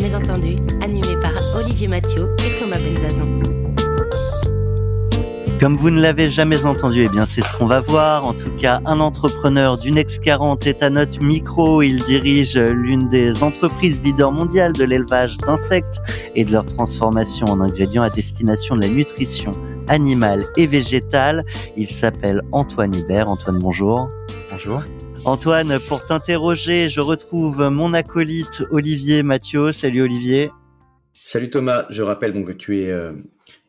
jamais entendu, animé par Olivier Mathieu et Thomas Benzazon. Comme vous ne l'avez jamais entendu, eh bien c'est ce qu'on va voir. En tout cas, un entrepreneur d'une ex 40 est à notre micro. Il dirige l'une des entreprises leaders mondiales de l'élevage d'insectes et de leur transformation en ingrédients à destination de la nutrition animale et végétale. Il s'appelle Antoine Hubert. Antoine, bonjour. Bonjour. Antoine, pour t'interroger, je retrouve mon acolyte Olivier Mathieu. Salut Olivier. Salut Thomas, je rappelle donc que tu es euh,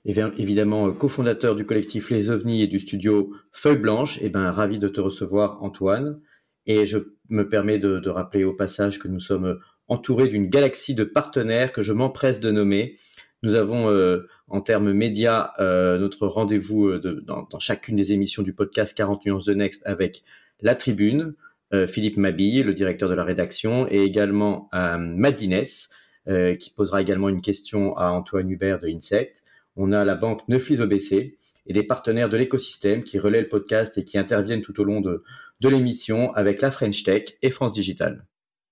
évidemment cofondateur du collectif Les OVNIs et du studio Feuille Blanche. Et eh ben ravi de te recevoir Antoine. Et je me permets de, rappeler au passage que nous sommes entourés d'une galaxie de partenaires que je m'empresse de nommer. Nous avons euh, en termes médias euh, notre rendez-vous dans, dans, chacune des émissions du podcast 40 nuances de Next avec La Tribune, euh, Philippe Mabille, le directeur de la rédaction, et également euh, Madines, euh, qui posera également une question à Antoine Hubert de Insect. On a la banque Neuflis OBC et des partenaires de l'écosystème qui relaient le podcast et qui interviennent tout au long de, de l'émission avec la French Tech et France Digital.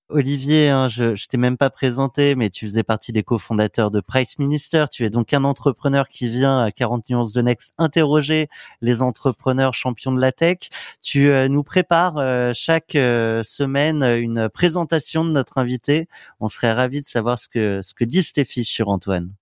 Olivier, hein, je, t'ai même pas présenté, mais tu faisais partie des cofondateurs de Price Minister. Tu es donc un entrepreneur qui vient à 40 nuances de Next interroger les entrepreneurs champions de la tech. Tu euh, nous prépares euh, chaque euh, semaine une présentation de notre invité. On serait ravi de savoir ce que disent tes fiches sur Antoine.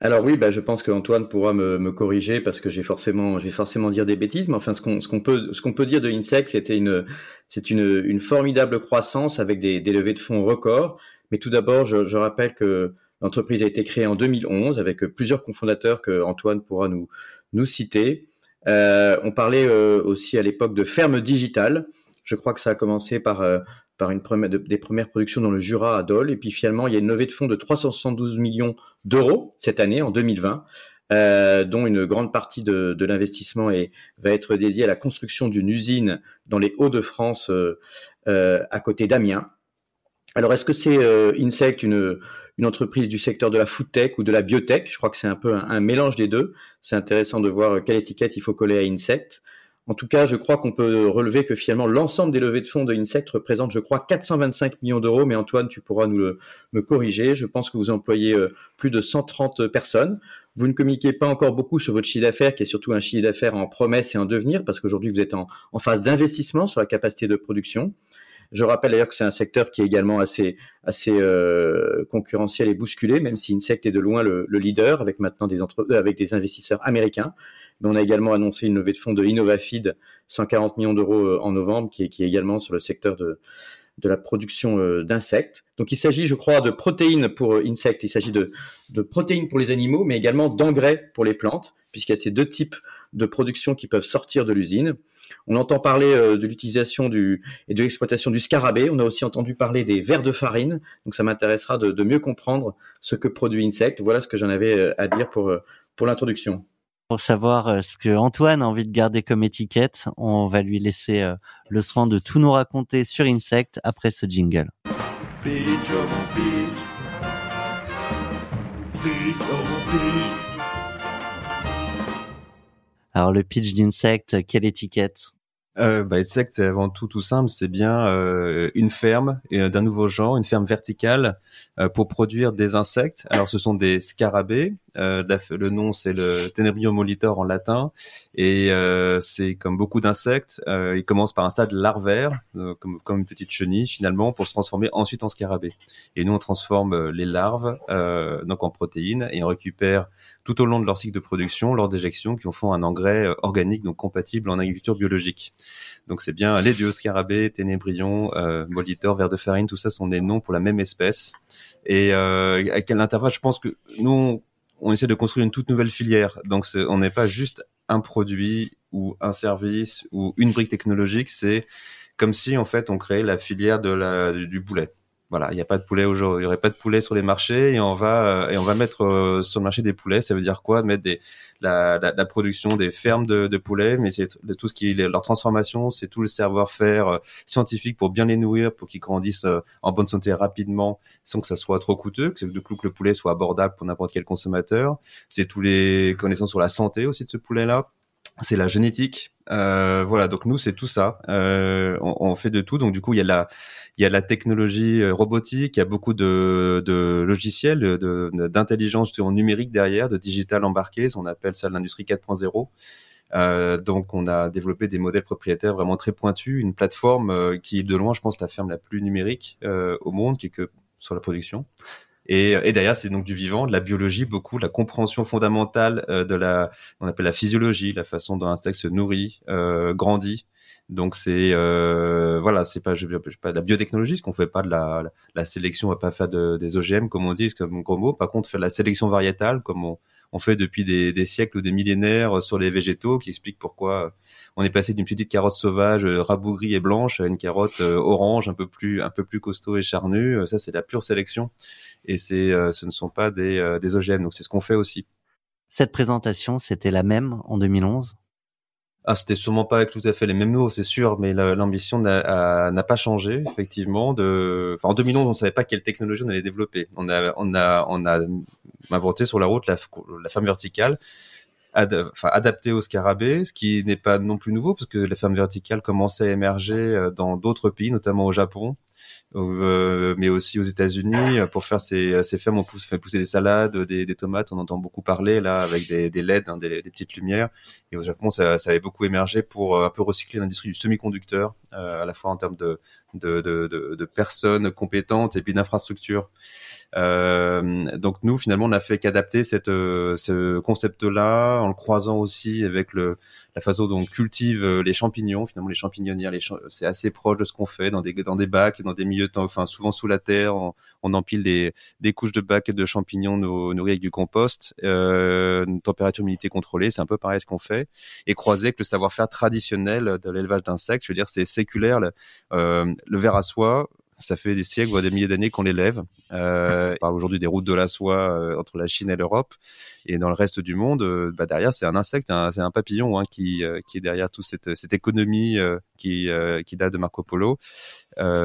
Alors oui, bah, je pense qu'Antoine pourra me, me, corriger parce que j'ai forcément, j'ai forcément dire des bêtises. Mais enfin, ce qu'on, qu'on peut, ce qu'on peut dire de Insect, c'était une, c'est une, une formidable croissance avec des, des levées de fonds records. Mais tout d'abord, je, je rappelle que l'entreprise a été créée en 2011 avec plusieurs cofondateurs que Antoine pourra nous, nous citer. Euh, on parlait euh, aussi à l'époque de ferme digitale. Je crois que ça a commencé par euh, par une première, des premières productions dans le Jura à Dole. Et puis finalement, il y a une levée de fonds de 372 millions d'euros cette année, en 2020, euh, dont une grande partie de, l'investissement va être dédiée à la construction d'une usine dans les Hauts-de-France, euh, euh, à côté d'Amiens. Alors, est-ce que c'est euh, Insect, une, une entreprise du secteur de la food tech ou de la biotech? Je crois que c'est un peu un, un mélange des deux. C'est intéressant de voir quelle étiquette il faut coller à Insect. En tout cas, je crois qu'on peut relever que finalement l'ensemble des levées de fonds de Insect représente, je crois, 425 millions d'euros. Mais Antoine, tu pourras nous le, me corriger. Je pense que vous employez euh, plus de 130 personnes. Vous ne communiquez pas encore beaucoup sur votre chiffre d'affaires, qui est surtout un chiffre d'affaires en promesse et en devenir, parce qu'aujourd'hui vous êtes en, phase d'investissement sur la capacité de production. Je rappelle d'ailleurs que c'est un secteur qui est également assez, euh, concurrentiel et bousculé, même si Insect est de loin le, le leader, avec maintenant des, entre... avec des investisseurs américains. Mais on a également annoncé une levée de fonds de Innovafeed, 140 millions d'euros euh, en novembre, qui est, également sur le secteur de, la production euh, d'insectes. Donc il s'agit, je crois, de protéines pour euh, insectes, il s'agit de, protéines pour les animaux, mais également d'engrais pour les plantes, puisqu'il y a ces deux types de production qui peuvent sortir de l'usine. On entend parler de l'utilisation et de l'exploitation du scarabée. On a aussi entendu parler des vers de farine. Donc ça m'intéressera de, de mieux comprendre ce que produit Insect. Voilà ce que j'en avais à dire pour pour l'introduction pour savoir euh, ce que Antoine a envie de garder comme étiquette, on va lui laisser euh, le soin de tout nous raconter sur Insect après ce jingle. Alors le pitch d'Insect, quelle étiquette? Euh, bah, c'est avant tout tout simple, c'est bien euh, une ferme d'un nouveau genre, une ferme verticale euh, pour produire des insectes. Alors, ce sont des scarabées. Euh, le nom, c'est le Tenebrium molitor en latin, et euh, c'est comme beaucoup d'insectes, il commence par un stade larvaire, comme, comme une petite chenille finalement, pour se transformer ensuite en scarabée. Et nous, on transforme les larves donc en protéines et on récupère tout au long de leur cycle de production, lors d'éjection, qui en font un engrais euh, organique, donc compatible en agriculture biologique. Donc c'est bien les dieux scarabée, ténébrion, euh, molitor, ver de farine, tout ça sont des noms pour la même espèce. Et euh, à quel intervalle Je pense que nous, on, essaie de construire une toute nouvelle filière. Donc on n'est pas juste un produit ou un service ou une brique technologique, c'est comme si en fait on créait la filière du boulet voilà, il n'y a pas de poulet aujourd'hui, il y aurait pas de poulet sur les marchés et on va euh, et on va mettre euh, sur le marché des poulets. Ça veut dire quoi? Mettre des la, la, la production des fermes de, de poulets, mais c'est tout ce qui est leur transformation, c'est tout le savoir-faire euh, scientifique pour bien les nourrir, pour qu'ils grandissent en bonne santé rapidement, sans que ça soit trop coûteux, que du coup que le poulet soit abordable pour n'importe quel consommateur. C'est tous les connaissances sur la santé aussi de ce poulet-là c'est la génétique. Euh, voilà, donc nous c'est tout ça. Euh, on, on, fait de tout. Donc du coup il y a la il y a la technologie euh, robotique, il y a beaucoup de, de logiciels, de d'intelligence numérique derrière, de digital embarqué. On appelle ça l'industrie 4.0. Euh, donc on a développé des modèles propriétaires vraiment très pointus, une plateforme euh, qui de loin je pense la ferme la plus numérique euh, au monde, qui est que sur la production. Et, et derrière, c'est donc du vivant, de la biologie, beaucoup, la compréhension fondamentale euh, de la, on appelle la physiologie, la façon dont un insecte se nourrit, euh, grandit. Donc c'est euh, voilà, c'est pas je, pas de la biotechnologie, ce qu'on fait pas de la, la, sélection, on va pas faire de, des OGM comme on dit, comme gros mot. Par contre, faire la sélection variétale, comme on, on fait depuis des, siècles ou des millénaires sur les végétaux, qui explique pourquoi on est passé d'une petite carotte sauvage rabougrie et blanche à une carotte orange un peu plus un peu plus costaud et charnue. Ça, c'est la pure sélection et c'est euh, ce ne sont pas des, euh, des OGM. Donc c'est ce qu'on fait aussi. Cette présentation, c'était la même en 2011 ah, c'était sûrement pas avec tout à fait les mêmes mots, c'est sûr, mais l'ambition n'a pas changé, effectivement. De, enfin, en 2011, on savait pas quelle technologie on allait développer. On a, on a, on a inventé sur la route la, la ferme verticale, enfin, adaptée au scarabée, ce qui n'est pas non plus nouveau, parce que la ferme verticale commençait à émerger euh, dans d'autres pays, notamment au Japon. Euh, mais aussi aux États-Unis pour faire ces, ces fermes on pousse, fait pousser des salades, des, des, tomates, on entend beaucoup parler là avec des, des LED, hein, des, des, petites lumières. Et au Japon, ça, ça avait beaucoup émergé pour euh, un peu recycler l'industrie du semi-conducteur, euh, à la fois en termes de, de, de, de personnes compétentes et puis d'infrastructures. Euh, donc nous, finalement, on n'a fait qu'adapter cette, euh, ce concept-là en le croisant aussi avec le, la façon dont on cultive euh, les champignons. Finalement, les champignonnières, les c'est assez proche de ce qu'on fait dans des, dans des bacs, dans des milieux, enfin souvent sous la terre. On, on empile des, des couches de bacs de champignons nourris avec du compost, euh, une température humidité contrôlée. C'est un peu pareil ce qu'on fait. Et croiser avec le savoir-faire traditionnel de l'élevage d'insectes. Je veux dire, c'est séculaire. Le, euh, le verre à soie, ça fait des siècles, voire des milliers d'années qu'on l'élève. Euh, on parle aujourd'hui des routes de la soie euh, entre la Chine et l'Europe. Et dans le reste du monde, euh, bah derrière, c'est un insecte, c'est un papillon hein, qui, euh, qui est derrière toute cette, cette économie qui, qui date de Marco Polo.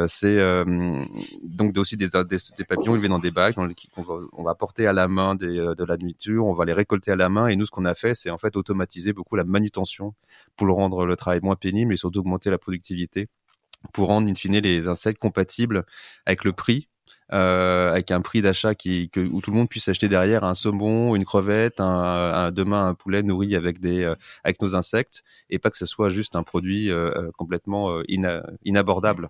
c'est donc aussi des, des, des, papillons élevés dans des bacs dans on, va, on va porter à la main des, de la nourriture, on va les récolter à la main. Et nous, ce qu'on a fait, c'est en fait automatiser beaucoup la manutention pour le rendre le travail moins pénible et surtout augmenter la productivité pour rendre in fine les insectes compatibles avec le prix euh, avec un prix d'achat qui que, où tout le monde puisse acheter derrière un saumon, une crevette, un, un demain un poulet nourri avec des euh, avec nos insectes et pas que ce soit juste un produit euh, euh complètement euh, inabordable.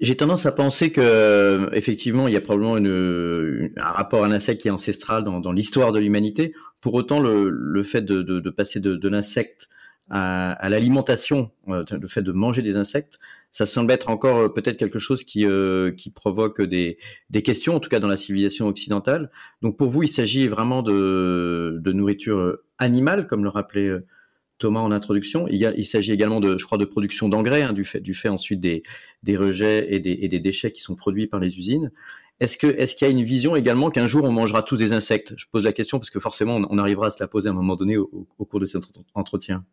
J'ai tendance à penser que effectivement il y a probablement une, un rapport à l'insecte qui est ancestral dans, dans l'histoire de l'humanité. Pour autant, le, le fait de, de, de passer de, de l'insecte à, à l'alimentation, le fait de manger des insectes, ça semble être encore euh, peut-être quelque chose qui, euh, qui provoque des, des questions, en tout cas dans la civilisation occidentale. Donc pour vous, il s'agit vraiment de, de nourriture euh, animale, comme le rappelait Thomas en introduction. Il, s'agit également de, je crois, de production d'engrais, hein, du fait, du fait ensuite des, des rejets et des, et des déchets qui sont produits par les usines. Est-ce que est-ce qu'il y a une vision également qu'un jour on mangera tous des insectes? Je pose la question parce que forcément on, arrivera à se la poser à un moment donné au cours de cet entretien.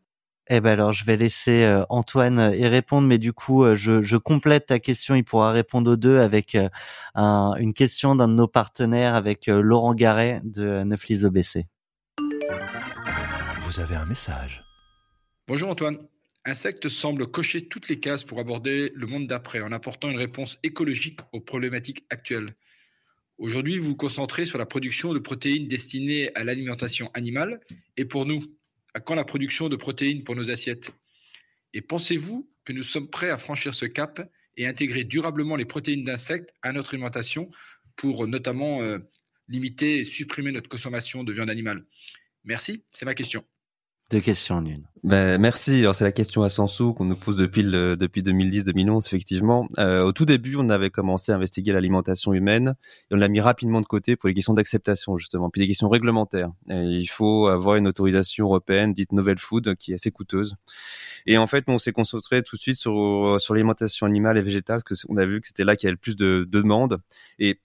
Eh ben alors, je vais laisser euh, Antoine euh, y répondre, mais du coup, euh, je, je, complète ta question. Il pourra répondre aux deux avec un, une question d'un de nos partenaires, avec Laurent Garret de Neuflis OBC. Vous avez un message. Bonjour Antoine. Insecte semble cocher toutes les cases pour aborder le monde d'après en apportant une réponse écologique aux problématiques actuelles. Aujourd'hui, vous vous concentrez sur la production de protéines destinées à l'alimentation animale et pour nous, à quand la production de protéines pour nos assiettes? Et pensez-vous que nous sommes prêts à franchir ce cap et intégrer durablement les protéines d'insectes à notre alimentation pour notamment euh, limiter et supprimer notre consommation de viande animale? Merci, c'est ma question. Deux questions en une. Ben, merci. Alors c'est la question à 100 sous qu'on nous pose depuis le, depuis 2010-2011 effectivement. Euh, au tout début, on avait commencé à investiguer l'alimentation humaine et on l'a mis rapidement de côté pour les questions d'acceptation justement, puis des questions réglementaires. il faut avoir une autorisation européenne dite novel food qui est assez coûteuse. Et en fait, on s'est concentré tout de suite sur sur l'alimentation animale et végétale parce qu'on a vu que c'était là qu'il y avait le plus de, de demandes et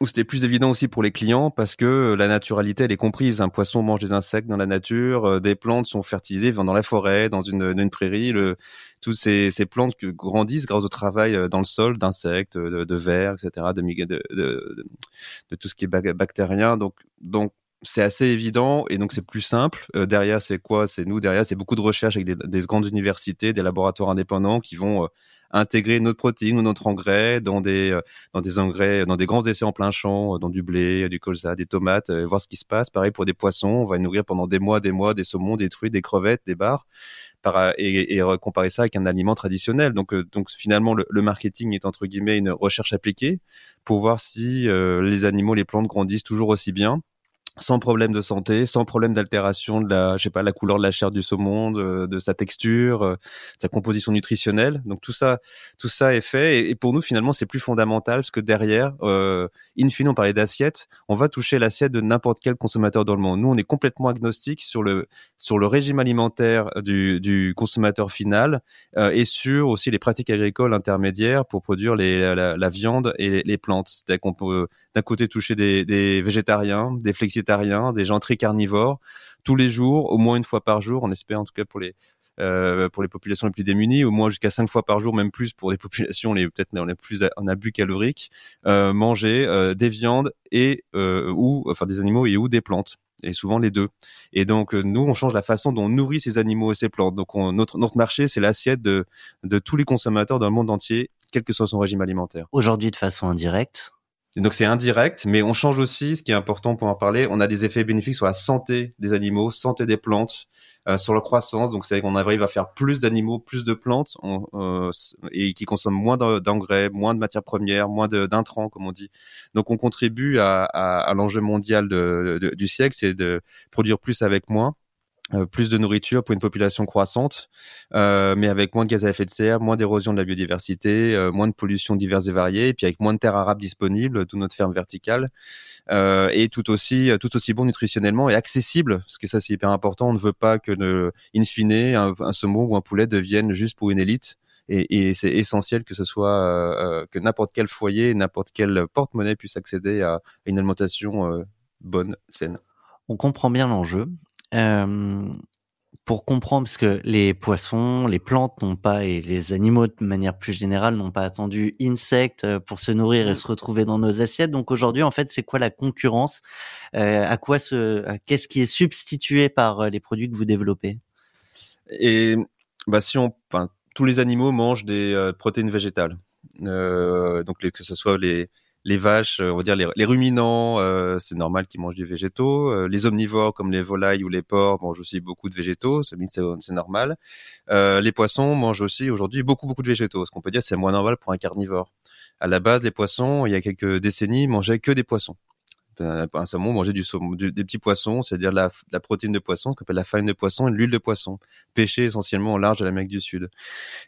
où c'était plus évident aussi pour les clients parce que la naturalité elle est comprise. Un poisson mange des insectes dans la nature, euh, des plantes sont fertilisées dans la forêt, dans une, une prairie. Le, toutes ces, ces plantes que grandissent grâce au travail euh, dans le sol d'insectes, de, de vers, etc., de, de, de, de, tout ce qui est bactérien. Donc, donc c'est assez évident et donc c'est plus simple. Euh, derrière, c'est quoi? C'est nous derrière, c'est beaucoup de recherches avec des, des, grandes universités, des laboratoires indépendants qui vont euh, intégrer notre protéine ou notre engrais dans des euh, dans des engrais, dans des grands essais en plein champ, dans du blé, du colza, des tomates, voir ce qui se passe. Pareil pour des poissons, on va nourrir pendant des mois, des mois des saumons, des truites, des crevettes, des bars. Et, et, comparer ça avec un aliment traditionnel. Donc, donc finalement, le, le, marketing est entre guillemets une recherche appliquée pour voir si les animaux, les plantes grandissent toujours aussi bien sans problème de santé, sans problème d'altération de la, je sais pas, la couleur de la chair du saumon, de, sa texture, euh, sa composition nutritionnelle. Donc tout ça, tout ça est fait. Et, pour nous, finalement, c'est plus fondamental parce que derrière, euh, in fine, on parlait d'assiette, on va toucher l'assiette de n'importe quel consommateur dans le monde. Nous, on est complètement agnostique sur le sur le régime alimentaire du, du consommateur final euh, et sur aussi les pratiques agricoles intermédiaires pour produire les, la, viande et les, les plantes. C'est-à-dire qu'on peut d'un côté toucher des, des, végétariens, des flexitariens, des gens très carnivores, tous les jours, au moins une fois par jour, on espère en tout cas pour les euh, pour les populations les plus démunies, au moins jusqu'à cinq fois par jour, même plus pour les populations les peut-être les plus en abus calorique, euh, manger euh, des viandes et euh, ou enfin des animaux et ou des plantes et souvent les deux. Et donc nous, on change la façon dont on nourrit ces animaux et ces plantes. Donc notre notre marché, c'est l'assiette de de tous les consommateurs dans le monde entier, quel que soit son régime alimentaire. Aujourd'hui, de façon indirecte, donc c'est indirect, mais on change aussi, ce qui est important pour en parler, on a des effets bénéfiques sur la santé des animaux, santé des plantes, euh, sur la croissance. Donc c'est qu'on arrive à faire plus d'animaux, plus de plantes, euh, et qui consomment moins d'engrais, moins de matières premières, moins d'intrants, comme on dit. Donc on contribue à, à, l'enjeu mondial de, du siècle, c'est de produire plus avec moins. Euh, plus de nourriture pour une population croissante, euh, mais avec moins de gaz à effet de serre, moins d'érosion de la biodiversité, euh, moins de pollution diverses et variées, et puis avec moins de terres arables disponibles, toute notre ferme verticale, euh, et tout aussi tout aussi bon nutritionnellement et accessible, parce que ça c'est hyper important. On ne veut pas que, ne, in fine, un, saumon ou un poulet devienne juste pour une élite. Et, et c'est essentiel que ce soit que n'importe quel foyer, n'importe quel porte-monnaie puisse accéder à une alimentation bonne, saine. On comprend bien l'enjeu. Pour comprendre, parce que les poissons, les plantes n'ont pas, et les animaux de manière plus générale n'ont pas attendu insectes pour se nourrir et se retrouver dans nos assiettes. Donc aujourd'hui, en fait, c'est quoi la concurrence euh, À quoi se, qu'est-ce qui est substitué par les produits que vous développez? Et bah si on, enfin, tous les animaux mangent des protéines végétales. donc que ce soit les les vaches, euh, on va dire les, ruminants, euh, c'est normal qu'ils mangent des végétaux. Euh, les omnivores comme les volailles ou les porcs mangent aussi beaucoup de végétaux, c'est normal. les poissons mangent aussi aujourd'hui beaucoup beaucoup de végétaux. Ce qu'on peut dire c'est moins normal pour un carnivore. À la base, les poissons, il y a quelques décennies, mangeaient que des poissons un saumon manger du saumon, des petits poissons, c'est-à-dire la, la, protéine de poisson, qu'on appelle la farine de poisson et l'huile de poisson, pêchée essentiellement au large de l'Amérique du Sud.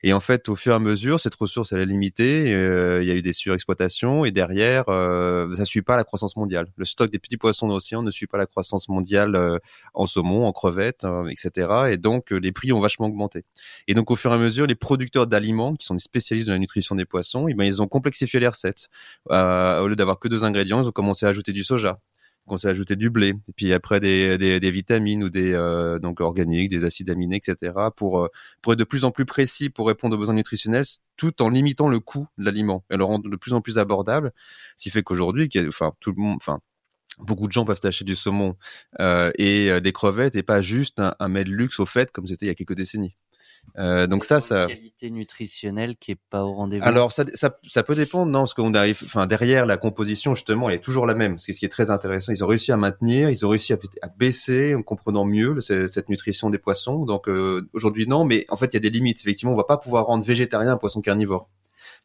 Et en fait, au fur et à mesure, cette ressource elle est limitée. Euh, il y a eu des surexploitations et derrière, euh, ça suit pas la croissance mondiale. Le stock des petits poissons dans l'océan ne suit pas la croissance mondiale euh, en saumon, en crevettes, hein, etc. Et donc les prix ont vachement augmenté. Et donc au fur et à mesure, les producteurs d'aliments, qui sont des spécialistes de la nutrition des poissons, eh ben, ils ont complexifié les recettes. au lieu d'avoir que deux ingrédients, ils ont commencé à ajouter du soja qu'on s'est ajouté du blé, et puis après des, des, vitamines ou des euh, donc organiques, des acides aminés, etc. pour euh, pour être de plus en plus précis pour répondre aux besoins nutritionnels, tout en limitant le coût de l'aliment et le rendre de plus en plus abordable. Ce qui fait qu'aujourd'hui, enfin tout le monde, enfin beaucoup de gens peuvent acheter du saumon euh, et des crevettes et pas juste un, un mets de luxe au fait comme c'était il y a quelques décennies. Euh, donc ça, ça. Qualité nutritionnelle qui est pas au rendez-vous. Alors ça, ça, ça, peut dépendre. Non, ce qu'on arrive, enfin derrière la composition justement, elle est toujours la même. Ce qui est très intéressant, ils ont réussi à maintenir, ils ont réussi à, à baisser en comprenant mieux cette nutrition des poissons. Donc euh, aujourd'hui non, mais en fait il y a des limites. Effectivement, on va pas pouvoir rendre végétarien un poisson carnivore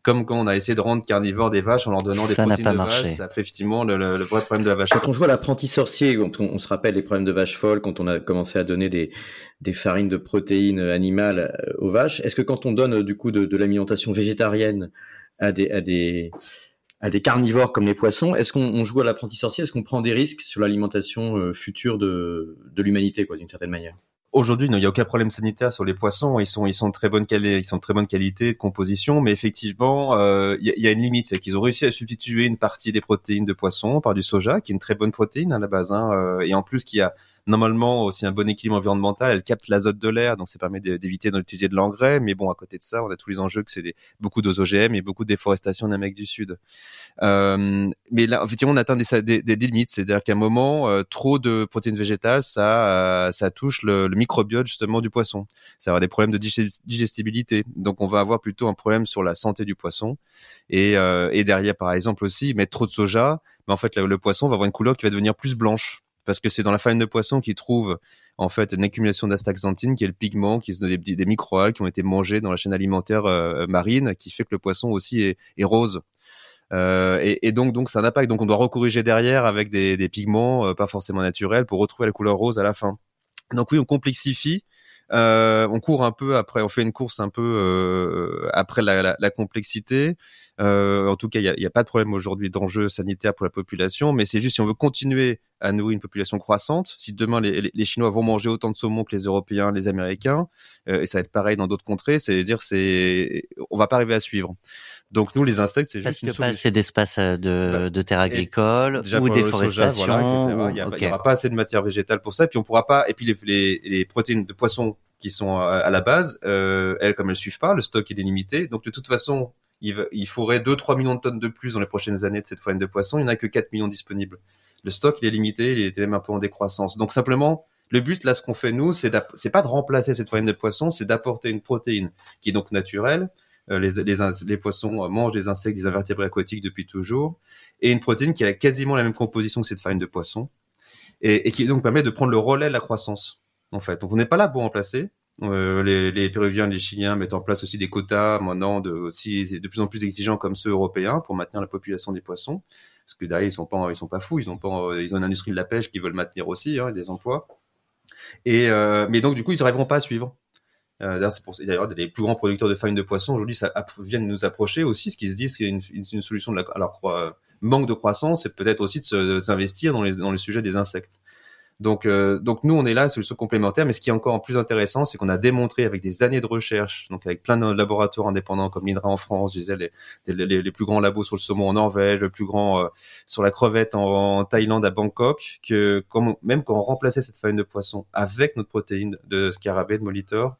comme quand on a essayé de rendre carnivore des vaches en leur donnant des protéines de vache, ça fait effectivement le, le, vrai problème de la vache. Quand on joue à l'apprenti sorcier, quand on, se rappelle les problèmes de vache folle, quand on a commencé à donner des, des farines de protéines animales euh, aux vaches, est-ce que quand on donne du coup de, de l'alimentation végétarienne à des, à des à des carnivores comme les poissons, est-ce qu'on joue à l'apprenti sorcier Est-ce qu'on prend des risques sur l'alimentation euh, future de, de l'humanité, quoi, d'une certaine manière? Aujourd'hui, il n'y a aucun problème sanitaire sur les poissons. Ils sont, ils sont de très bonne qualité, ils sont de très bonne qualité de composition, mais effectivement, euh, il y, a une limite, c'est qu'ils ont réussi à substituer une partie des protéines de poisson par du soja, qui est une très bonne protéine à la base, hein, euh, et en plus qui a normalement aussi un bon équilibre environnemental. Elle capte l'azote de l'air, donc ça permet d'éviter d'utiliser de l'engrais. Mais bon, à côté de ça, on a tous les enjeux que c'est beaucoup d'OGM OGM et beaucoup de déforestation en Amérique du Sud. Euh, mais là, effectivement, on atteint des, des, limites. C'est-à-dire qu'à un moment, euh, trop de protéines végétales, ça, euh, ça touche le, le, microbiote justement du poisson. Ça va avoir des problèmes de digestibilité. Donc, on va avoir plutôt un problème sur la santé du poisson. Et, et derrière, par exemple aussi, mettre trop de soja, mais en fait, le, poisson va avoir une couleur qui va devenir plus blanche parce que c'est dans la farine de poisson qu'il trouve en fait une accumulation d'astaxanthine qui est le pigment qui est des, des microalgues qui ont été mangées dans la chaîne alimentaire marine qui fait que le poisson aussi est, rose euh, et, donc, donc, ça un impact. Donc, on doit recorriger derrière avec des, pigments euh, pas forcément naturels pour retrouver la couleur rose à la fin. Donc oui, on complexifie. Euh, on court un peu après, on fait une course un peu euh, après la complexité. Euh, en tout cas, il n'y a, a, pas de problème aujourd'hui d'enjeux sanitaires pour la population, mais c'est juste si on veut continuer à nourrir une population croissante, si demain les, les, Chinois vont manger autant de saumon que les Européens, les Américains, euh, et ça va être pareil dans d'autres contrées, c'est à dire c'est on va pas arriver à suivre. Donc nous, les insectes, c'est juste Parce que pas assez d'espace euh, de, bah, de terre agricole ou déforestation. voilà, il n'y aura pas assez de matière végétale pour ça. Et puis on pourra pas. Et puis les, les, les protéines de poisson qui sont à, la base, euh, elles comme elles suivent pas, le stock est limité. Donc de toute façon, il, faudrait 2-3 millions de tonnes de plus dans les prochaines années de cette farine de poisson. Il n'y en a que 4 millions disponibles. Le stock il est limité, il est même un peu en décroissance. Donc simplement, le but là, ce qu'on fait nous, c'est pas de remplacer cette farine de poisson, c'est d'apporter une protéine qui est donc naturelle euh, les, les, poissons mangent des insectes, des invertébrés aquatiques depuis toujours, et une protéine qui a quasiment la même composition que cette farine de poisson, et, et qui donc permet de prendre le relais de la croissance. En fait, donc on n'est pas là pour remplacer. Euh, les, les, Péruviens, les Chiliens mettent en place aussi des quotas maintenant de aussi de plus en plus exigeants comme ceux européens pour maintenir la population des poissons, parce que derrière ils sont pas ils sont pas fous, ils ont ils ont une industrie de la pêche qui veulent maintenir aussi hein, des emplois. Et euh, mais donc du coup ils n'arriveront pas à suivre. Euh, d'ailleurs, les plus grands producteurs de farine de poisson aujourd'hui viennent nous approcher aussi, ce qui se dit c'est une, une, solution de la, alors manque de croissance, c'est peut-être aussi de s'investir dans les dans le sujet des insectes. Donc, euh, donc nous, on est là, une solution complémentaire. Mais ce qui est encore plus intéressant, c'est qu'on a démontré avec des années de recherche, donc avec plein de laboratoires indépendants comme l'INRA en France, je disais les, les, les, plus grands labos sur le saumon en Norvège, le plus grand euh, sur la crevette en, Thaïlande à Bangkok, que même quand on remplaçait cette farine de poisson avec notre protéine de scarabée, de molitor,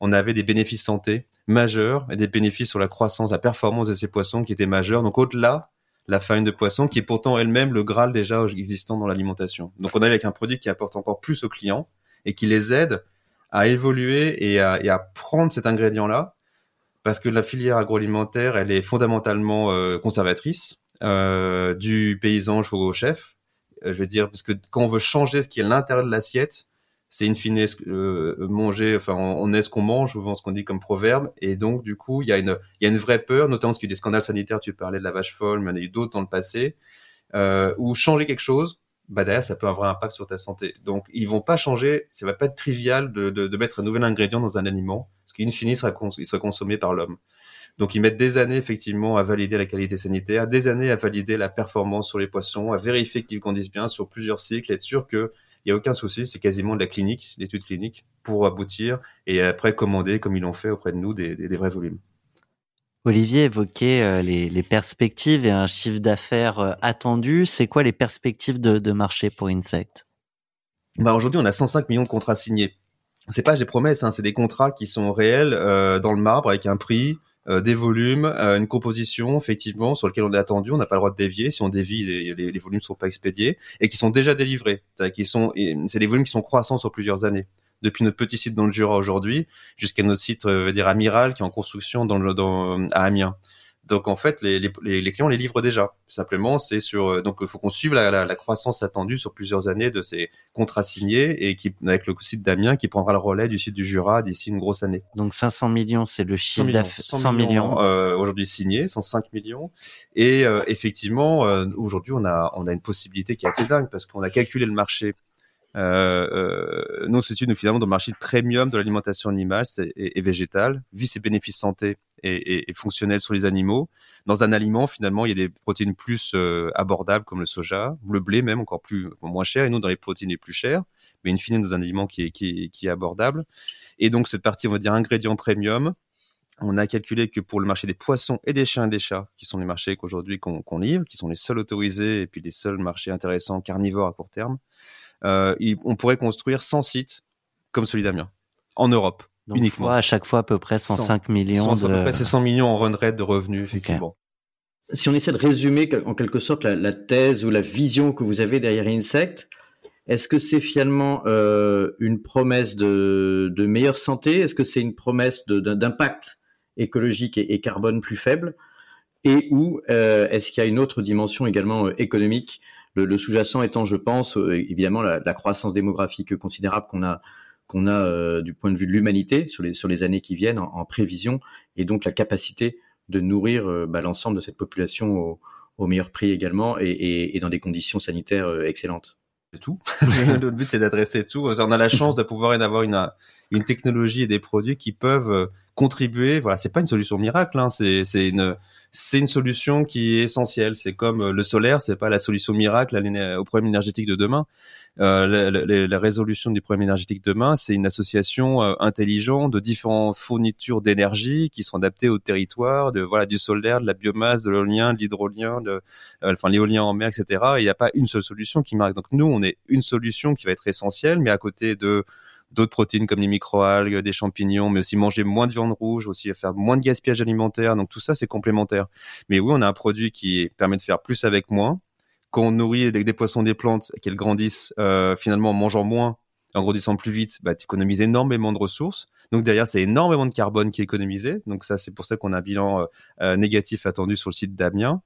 on avait des bénéfices santé majeurs et des bénéfices sur la croissance, la performance de ces poissons qui étaient majeurs. Donc au-delà la farine de poisson qui est pourtant elle-même le graal déjà existant dans l'alimentation. Donc on est avec un produit qui apporte encore plus aux clients et qui les aide à évoluer et à, prendre cet ingrédient-là parce que la filière agroalimentaire, elle est fondamentalement euh, conservatrice euh, du paysan au chef. Euh, je veux dire, parce que quand on veut changer ce qui est à l'intérieur de l'assiette, c'est in fine euh, manger, enfin on, est ce qu'on mange, souvent ce qu'on dit comme proverbe, et donc du coup il y a une y a une vraie peur, notamment parce qu'il y a des scandales sanitaires, tu parlais de la vache folle, mais il y en a eu d'autres dans le passé, euh, où changer quelque chose, bah ça peut avoir un impact sur ta santé. Donc ils vont pas changer, ça va pas être trivial de, de, mettre un nouvel ingrédient dans un aliment, parce qu'in fine il sera, il sera consommé par l'homme. Donc ils mettent des années effectivement à valider la qualité sanitaire, des années à valider la performance sur les poissons, à vérifier qu'ils conduisent bien sur plusieurs cycles, être sûr que il n'y a aucun souci, c'est quasiment de la clinique, l'étude clinique, pour aboutir et après commander, comme ils l'ont fait auprès de nous, des, des, vrais volumes. Olivier évoquait euh, les, les, perspectives et un chiffre d'affaires euh, attendu. C'est quoi les perspectives de, de marché pour Insect bah Aujourd'hui, on a 105 millions de contrats signés. C'est pas des promesses, hein, c'est des contrats qui sont réels euh, dans le marbre avec un prix, euh, des volumes, euh, une composition effectivement sur lequel on est attendu, on n'a pas le droit de dévier. Si on dévie, les, les, volumes ne sont pas expédiés et qui sont déjà délivrés. C'est des volumes qui sont croissants sur plusieurs années. Depuis notre petit site dans le Jura aujourd'hui jusqu'à notre site, euh, dire amiral, qui est en construction dans le, dans, à Amiens. Donc en fait, les, les, les, clients les livrent déjà. Simplement, c'est sur euh, donc il faut qu'on suive la, la, la, croissance attendue sur plusieurs années de ces contrats signés et qui avec le site d'Amiens qui prendra le relais du site du Jura d'ici une grosse année. Donc 500 millions, c'est le chiffre d'affaires. 100 millions, euh, aujourd'hui signés, 105 millions. Et euh, effectivement, euh, aujourd'hui, on a on a une possibilité qui est assez dingue parce qu'on a calculé le marché euh, euh, nous, c'est nous finalement dans le marché premium de l'alimentation animale et, végétale, vu ses bénéfices santé et, et, fonctionnels sur les animaux. Dans un aliment, finalement, il y a des protéines plus euh, abordables comme le soja, le blé même encore plus moins cher, et nous dans les protéines les plus chères, mais une fine dans un aliment qui est, qui, qui est abordable. Et donc cette partie, on va dire ingrédients premium, on a calculé que pour le marché des poissons et des chiens et des chats, qui sont les marchés qu'aujourd'hui qu'on livre, qui sont les seuls autorisés et puis les seuls marchés intéressants carnivores à court terme, on pourrait construire 100 sites comme celui d'Amiens en Europe. Donc, uniquement. à chaque fois à peu près 105 millions. 100, de... À peu près c'est 100 millions en run rate de revenus, effectivement. Si on essaie de résumer en quelque sorte la, la, thèse ou la vision que vous avez derrière Insect, est-ce que c'est finalement euh, une promesse de, de meilleure santé? Est-ce que c'est une promesse d'impact écologique et, et, carbone plus faible? Et ou euh, est-ce qu'il y a une autre dimension également euh, économique Le, sous-jacent étant, je pense, euh, évidemment la, croissance démographique considérable qu'on a qu'on a euh, du point de vue de l'humanité sur les sur les années qui viennent en, prévision, et donc la capacité de nourrir euh, bah, l'ensemble de cette population au, au, meilleur prix également et, et, et dans des conditions sanitaires excellentes tout. le but, c'est d'adresser tout. On a la chance de pouvoir avoir une, une technologie et des produits qui peuvent contribuer. Voilà, c'est pas une solution miracle, hein, c'est une c'est une solution qui est essentielle. C'est comme le solaire, c'est pas la solution miracle au problème énergétique de demain. Euh, la, résolution du problème énergétique de demain, c'est une association euh, intelligente de différentes fournitures d'énergie qui sont adaptées au territoire, de voilà du solaire, de la biomasse, de l'éolien, de l'hydrolien, de euh, enfin l'éolien en mer, etc. Il n'y a pas une seule solution qui marque. Donc nous, on est une solution qui va être essentielle, mais à côté de d'autres protéines comme les microalgues, des champignons, mais aussi manger moins de viande rouge, aussi faire moins de gaspillage alimentaire. Donc tout ça, c'est complémentaire. Mais oui, on a un produit qui permet de faire plus avec moins. Quand on nourrit avec des poissons des plantes, qu'elles grandissent euh, finalement en mangeant moins, en grandissant plus vite, bah, tu économises énormément de ressources. Donc derrière, c'est énormément de carbone qui est économisé. Donc ça, c'est pour ça qu'on a un bilan euh, euh négatif attendu sur le site d'Amiens.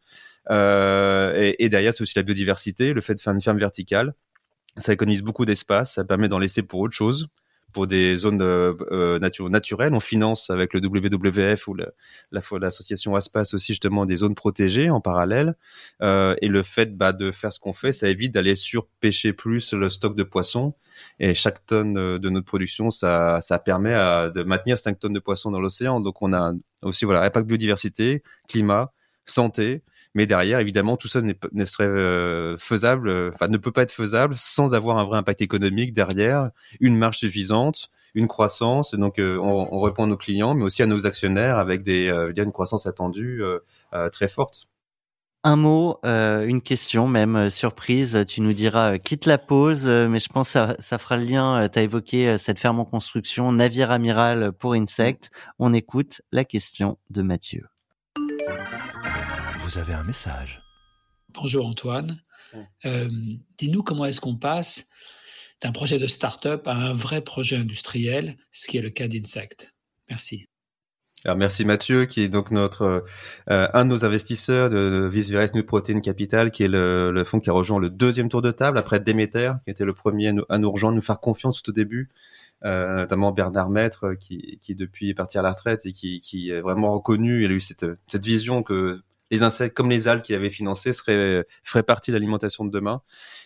Et, et, derrière, c'est aussi la biodiversité, le fait de faire une ferme verticale ça économise beaucoup d'espace, ça permet d'en laisser pour autre chose, pour des zones euh, euh naturelles. On finance avec le WWF ou l'association la, Aspas aussi justement des zones protégées en parallèle. Euh, et le fait bah, de faire ce qu'on fait, ça évite d'aller surpêcher plus le stock de poissons. Et chaque tonne de notre production, ça, permet de maintenir 5 tonnes de poissons dans l'océan. Donc on a aussi voilà impact biodiversité, climat, santé. Mais derrière, évidemment, tout ça ne serait euh, faisable, euh, enfin ne peut pas être faisable sans avoir un vrai impact économique derrière, une marge suffisante, une croissance. Donc, euh, on, on, répond à nos clients, mais aussi à nos actionnaires avec des, une croissance attendue très forte. Un mot, une question même surprise. Tu nous diras quitte la pause, mais je pense que ça, ça fera le lien. tu as évoqué cette ferme en construction, navire amiral pour insectes. On écoute la question de Mathieu vous avez un message. Bonjour Antoine. Euh, Dis-nous comment est-ce qu'on passe d'un projet de start-up à un vrai projet industriel, ce qui est le cas d'Insect. Merci. Alors merci Mathieu, qui est donc notre euh, un de nos investisseurs de Visveres New Protein Capital, qui est le, le, fonds qui a rejoint le deuxième tour de table après Demeter, qui était le premier à nous, à nous rejoindre, nous faire confiance tout au début. Euh, notamment Bernard Maître, qui, qui depuis est parti à la retraite et qui, qui est vraiment reconnu. Il a eu cette, cette vision que les insectes comme les algues qu'il avait financé seraient feraient partie de l'alimentation de demain.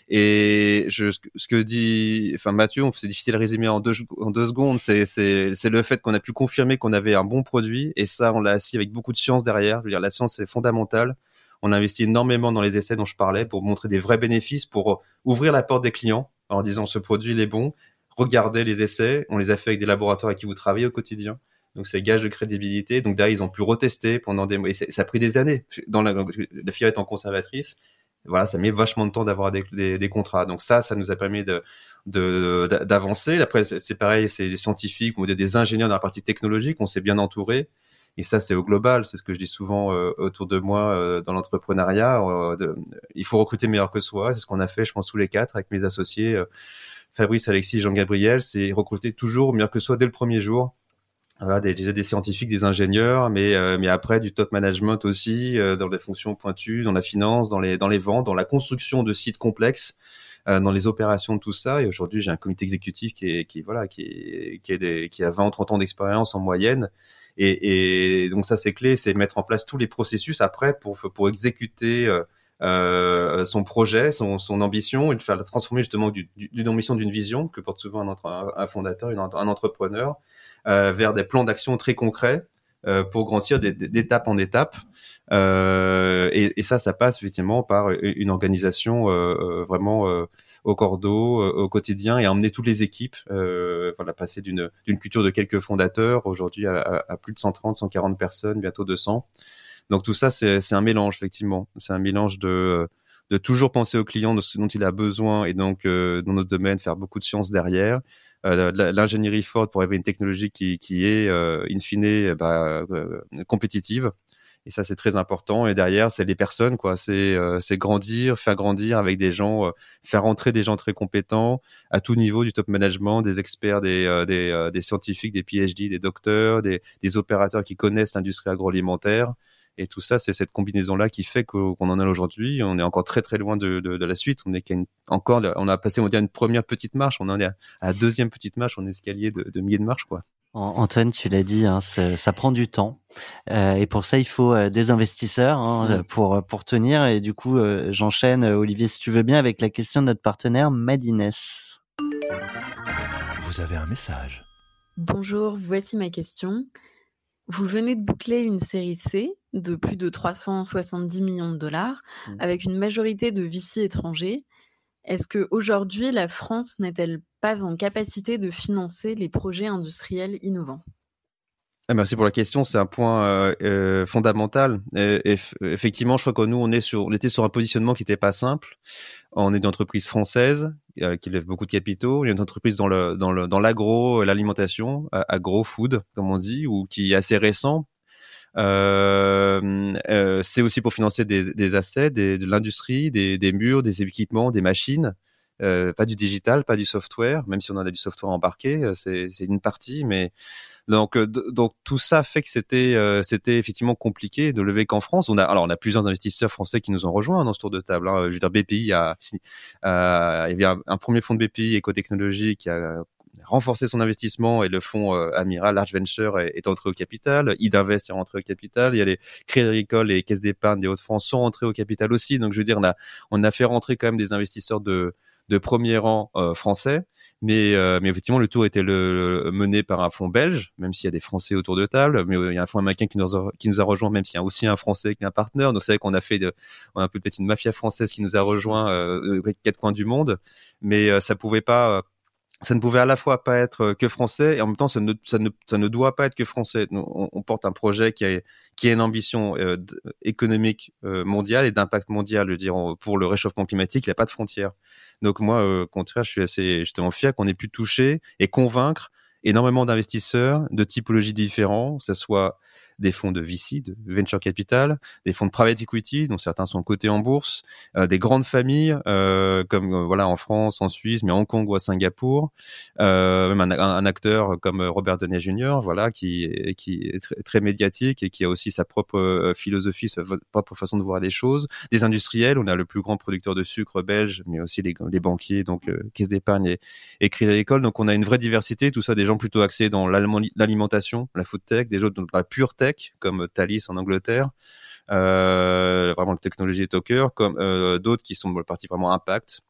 Et je, ce que dit, enfin Mathieu, c'est difficile à résumer en deux, en deux secondes. C'est c'est le fait qu'on a pu confirmer qu'on avait un bon produit et ça on l'a assis avec beaucoup de science derrière. Je veux dire la science est fondamentale. On a investi énormément dans les essais dont je parlais pour montrer des vrais bénéfices, pour ouvrir la porte des clients en disant ce produit il est bon. Regardez les essais. On les a fait avec des laboratoires avec qui vous travaillez au quotidien. Donc c'est gage de crédibilité. Donc derrière ils ont pu retester pendant des mois. Et ça a pris des années. Dans la, la filière étant conservatrice, voilà, ça met vachement de temps d'avoir des, des, des, contrats. Donc ça, ça nous a permis de d'avancer. Après, c'est pareil, c'est des scientifiques ou des ingénieurs dans la partie technologique. On s'est bien entouré. Et ça, c'est au global. C'est ce que je dis souvent euh, autour de moi euh, dans l'entrepreneuriat. Euh, il faut recruter meilleur que soi. C'est ce qu'on a fait, je pense, tous les quatre avec mes associés. Fabrice, Alexis, Jean-Gabriel, c'est recruter toujours mieux que soi dès le premier jour voilà, des, des scientifiques, des ingénieurs, mais euh, mais après du top management aussi euh, dans les fonctions pointues, dans la finance, dans les dans les ventes, dans la construction de sites complexes, euh, dans les opérations tout ça. Et aujourd'hui, j'ai un comité exécutif qui est qui voilà qui est, qui est des, qui a 20 ou 30 ans d'expérience en moyenne. Et, et donc ça c'est clé, c'est mettre en place tous les processus après pour pour exécuter euh, son projet, son, son ambition, et de faire la transformer justement d'une ambition, d'une vision que porte souvent un, un fondateur, un entrepreneur, euh, vers des plans d'action très concrets euh, pour grandir d'étape en étape. Euh, et, et, ça, ça passe effectivement par une organisation vraiment au cordeau, au quotidien, et emmener toutes les équipes. voilà, passer d'une culture de quelques fondateurs aujourd'hui à, à, plus de 130, 140 personnes, bientôt 200. Donc tout ça, c'est un mélange effectivement. C'est un mélange de de toujours penser au client ce dont il a besoin et donc dans notre domaine faire beaucoup de sciences derrière. L'ingénierie forte pour avoir une technologie qui, qui est in fine bah, compétitive. Et ça c'est très important. Et derrière c'est les personnes quoi. C'est euh, grandir faire grandir avec des gens euh, faire entrer des gens très compétents à tout niveau du top management des experts des euh, des, des, scientifiques des PhD des docteurs des, des opérateurs qui connaissent l'industrie agroalimentaire et tout ça, c'est cette combinaison-là qui fait qu'on en est aujourd'hui. On est encore très très loin de, de, de la suite. On est encore, on a passé on va dire une première petite marche. On en est à, la deuxième petite marche, on escalier de, de milliers de marches, quoi. Antoine, tu l'as dit, hein, ça prend du temps. Euh, et pour ça, il faut euh, des investisseurs hein, pour, pour tenir. Et du coup, euh, j'enchaîne, Olivier, si tu veux bien, avec la question de notre partenaire Madines. Vous avez un message. Bonjour, voici ma question. Vous venez de boucler une série C de plus de 370 millions de dollars mmh. avec une majorité de VC étrangers. Est-ce qu'aujourd'hui, la France n'est-elle pas en capacité de financer les projets industriels innovants? Merci pour la question, c'est un point euh, euh, fondamental. Effectivement, je crois que nous, on, est sur, on était sur un positionnement qui n'était pas simple. On est une entreprise française euh, qui lève beaucoup de capitaux. Il y une entreprise dans le dans le dans l'agro, l'alimentation, agro food comme on dit, ou qui est assez récent euh, euh, c'est aussi pour financer des, des assets, de l'industrie, des, des, murs, des équipements, des machines. Euh, pas du digital, pas du software, même si on a du software embarqué, euh, c'est une partie, mais donc euh, donc tout ça fait que c'était c'était effectivement compliqué de lever qu'en France. On a alors on a plusieurs investisseurs français qui nous ont rejoints dans ce tour de table. Hein. Je veux dire BPI a, euh, il y avait un, un, premier fonds de BPI Écotechnologie qui a renforcer son investissement et le fonds euh, Amiral Large Venture est, entré au capital. Idinvest est rentré au capital. Il y a les Crédits Agricoles et Caisses d'épargne des Hauts-de-France sont rentrés au capital aussi. Donc je veux dire, on a, on a fait rentrer quand même des investisseurs de, de premier rang euh, français. Mais, euh, mais effectivement, le tour était le, mené par un fonds belge, même s'il y a des Français autour de table. Mais il y a un fonds américain qui nous a, qui nous a rejoint, même s'il y a aussi un Français qui est un partenaire. Donc c'est vrai qu'on a fait, de, on a un peu peut-être une mafia française qui nous a rejoint euh, quatre coins du monde. Mais ça pouvait pas ça ne pouvait à la fois pas être que français et en même temps ça ne, ça ne, ça ne doit pas être que français. On, on porte un projet qui a, qui a une ambition euh, économique euh, mondiale et d'impact mondial. Je veux dire, pour le réchauffement climatique, il n'y a pas de frontières. Donc moi, euh, au contraire, je suis assez justement fier qu'on ait pu toucher et convaincre énormément d'investisseurs de typologies différentes, que ce soit des fonds de VC, de venture capital, des fonds de private equity, dont certains sont cotés en bourse, euh, des grandes familles euh, comme euh, voilà en France, en Suisse, mais à Hong Kong ou à Singapour, même un, acteur comme Robert Downey Jr. voilà qui qui est très, médiatique et qui a aussi sa propre philosophie, sa propre façon de voir les choses. Des industriels, on a le plus grand producteur de sucre belge, mais aussi les, les banquiers, donc caisse d'épargne et, et Crédit Agricole. Donc on a une vraie diversité, tout ça des gens plutôt axés dans l'alimentation, la food tech, des autres dans la pure tech comme Thalys en Angleterre, euh, vraiment la technologie est au cœur, comme euh, d'autres qui sont partie vraiment impact.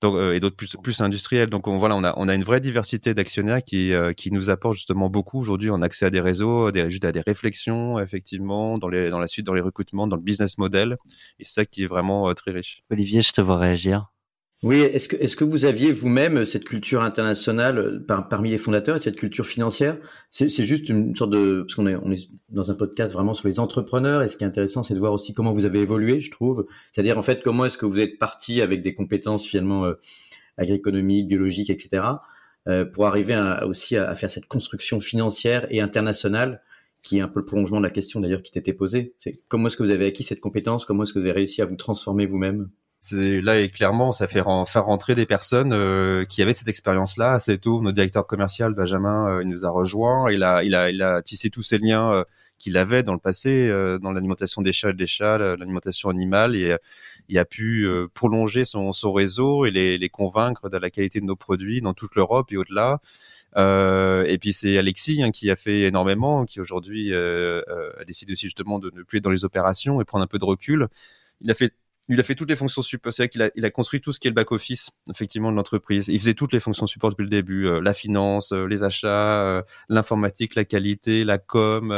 Donc, euh, et d'autres plus, industriels. Donc on, voilà, on a, on a une vraie diversité d'actionnaires qui, qui nous apporte justement beaucoup aujourd'hui en accès à des réseaux, juste à des réflexions effectivement dans, les, dans la suite, dans les recrutements, dans le business model. Et c'est ça qui est vraiment très riche. Olivier, je te vois réagir. Oui, est-ce que, est-ce que vous aviez vous-même cette culture internationale euh, par, parmi les fondateurs et cette culture financière? C'est, juste une sorte de... Parce qu'on est, on est dans un podcast vraiment sur les entrepreneurs et ce qui est intéressant, c'est de voir aussi comment vous avez évolué, je trouve. C'est-à-dire, en fait, comment est-ce que vous êtes parti avec des compétences finalement euh, biologiques, etc., euh, pour arriver à, aussi à, faire cette construction financière et internationale qui est un peu le prolongement de la question d'ailleurs qui t'était posée. C'est comment est-ce que vous avez acquis cette compétence? Comment est-ce que vous avez réussi à vous transformer vous-même? Là et clairement ça fait faire rentrer des personnes euh, qui avaient cette expérience là assez tôt notre directeur commercial Benjamin euh, il nous a rejoint. Il a il a il a tissé tous ces liens euh, qu'il avait dans le passé dans l'alimentation des chats et des chats l'alimentation animale. Et il a pu prolonger son, son réseau et les, les convaincre de la qualité de nos produits dans toute l'Europe et au-delà. Et puis c'est Alexis hein, qui a fait énormément qui aujourd'hui a décidé aussi justement de ne plus être dans les opérations et prendre un peu de recul. Il a fait il a fait toutes les fonctions support. C'est vrai qu'il a, il a construit tout ce qui est le back office effectivement de l'entreprise. Il faisait toutes les fonctions support depuis le début, euh, la finance, euh, les achats, euh, l'informatique, la qualité, la com.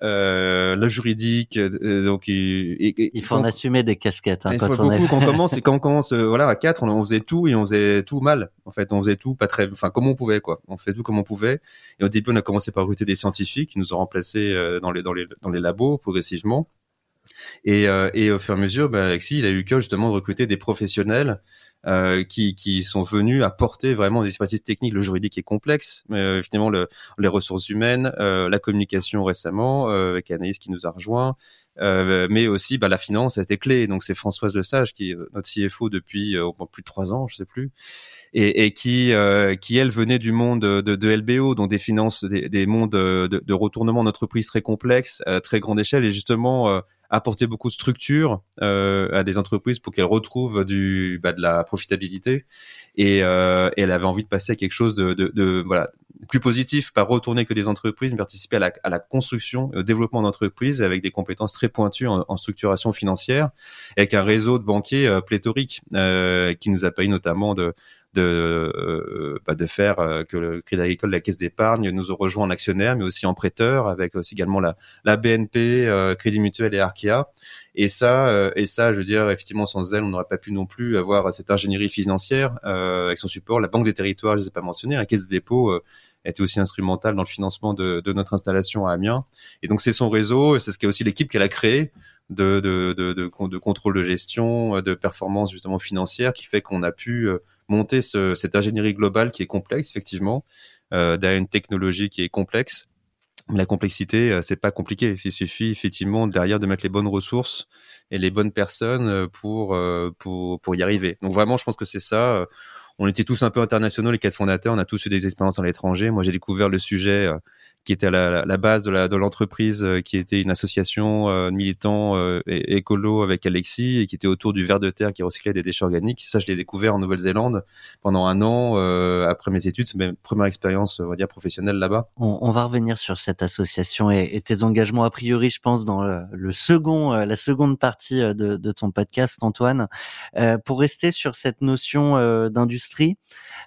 le juridique, donc il, il, faut en assumer des casquettes. Hein, il faut beaucoup quand on commence et quand on commence, voilà, à quatre, on, faisait tout et on faisait tout mal. En fait, on faisait tout pas très, enfin comme on pouvait quoi. On fait tout comme on pouvait. Et au début, on a commencé par recruter des scientifiques qui nous ont remplacés dans les dans les dans les labos progressivement. Et, et au fur et à mesure, bah, Alexis, il a eu que justement de recruter des professionnels euh, qui, qui sont venus apporter vraiment des expertises techniques. Le juridique est complexe, mais euh, finalement le, les ressources humaines, euh, la communication récemment euh, avec Anaïs qui nous a rejoint, mais aussi bah, la finance a été clé. Donc c'est Françoise Lesage qui est notre CFO depuis plus de trois ans, je sais plus. Et, et, qui qui elle venait du monde de, de LBO, donc des finances, des, des mondes de, de retournement d'entreprise très complexes, à très grande échelle, et justement apporter beaucoup de structure euh, à des entreprises pour qu'elles retrouvent du bah, de la profitabilité. Et, euh, elle avait envie de passer à quelque chose de, de, de, voilà plus positif, pas retourner que des entreprises, mais participer à la, à la construction, au développement d'entreprises avec des compétences très pointues en, en, structuration financière, avec un réseau de banquiers euh, pléthorique euh, qui nous a payé notamment de de, euh, bah, de faire euh, que le Crédit Agricole, la Caisse d'épargne, nous rejoint en actionnaire, mais aussi en prêteur, avec aussi également la, BNP, euh, Crédit Mutuel et Arkea. Et ça, et ça, je veux dire, effectivement, sans elle, on n'aurait pas pu non plus avoir cette ingénierie financière avec son support. La Banque des Territoires, je ne les ai pas mentionnés, la Caisse des dépôts était aussi instrumentale dans le financement de, notre installation à Amiens. Et donc c'est son réseau, c'est ce qui est aussi l'équipe qu'elle a créé de, de, de, de, de contrôle de gestion, de performance justement financière, qui fait qu'on a pu monter ce, cette ingénierie globale qui est complexe, effectivement, euh, derrière une technologie qui est complexe. La complexité, euh, c'est pas compliqué. Il suffit effectivement derrière de mettre les bonnes ressources et les bonnes personnes euh, pour pour pour y arriver. Donc vraiment, je pense que c'est ça. On était tous un peu internationaux, les quatre fondateurs. On a tous eu des expériences à l'étranger. Moi, j'ai découvert le sujet qui était à la, base de, l'entreprise, euh, qui était une association euh, de militants euh, écolo avec Alexis, et qui était autour du ver de terre qui recyclait des déchets organiques. Ça, je l'ai découvert en Nouvelle-Zélande pendant un an après mes études. C'est ma première expérience, on va dire, professionnelle là-bas. On, va revenir sur cette association et, et, tes engagements a priori, je pense, dans le, second, la seconde partie de, ton podcast, Antoine. Pour rester sur cette notion d'industrie,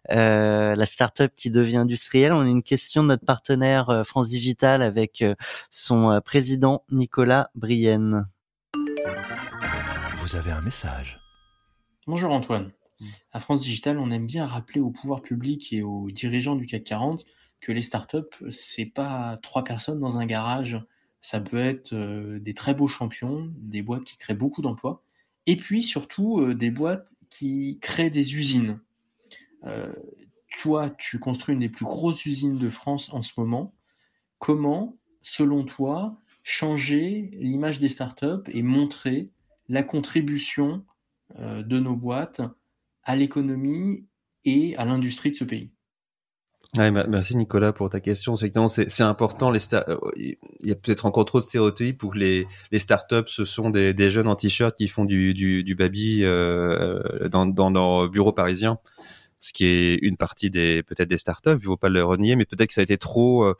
la start-up qui devient industrielle, on a une question de notre partenaire France Digital avec euh, son euh, président Nicolas Brienne. Vous avez un message. Bonjour Antoine. À France Digital, on aime bien rappeler au pouvoir public et aux dirigeants du CAC 40 que les startups, c'est pas trois personnes dans un garage. Ça peut être euh, des très beaux champions, des boîtes qui créent beaucoup d'emplois, et puis surtout des boîtes qui créent des usines. toi, tu construis une des plus grosses usines de France en ce moment. Comment, selon toi, changer l'image des startups et montrer la contribution euh, de nos boîtes à l'économie et à l'industrie de ce pays? Merci Nicolas pour ta question. C'est important. Les euh, il y a peut-être encore trop de stéréotypes pour que les, les startups, ce sont des, jeunes en t-shirt qui font du, du, du baby euh, dans, dans leur bureau parisien ce qui est une partie des peut-être des startups, il faut pas le renier, mais peut-être que ça a été trop, euh,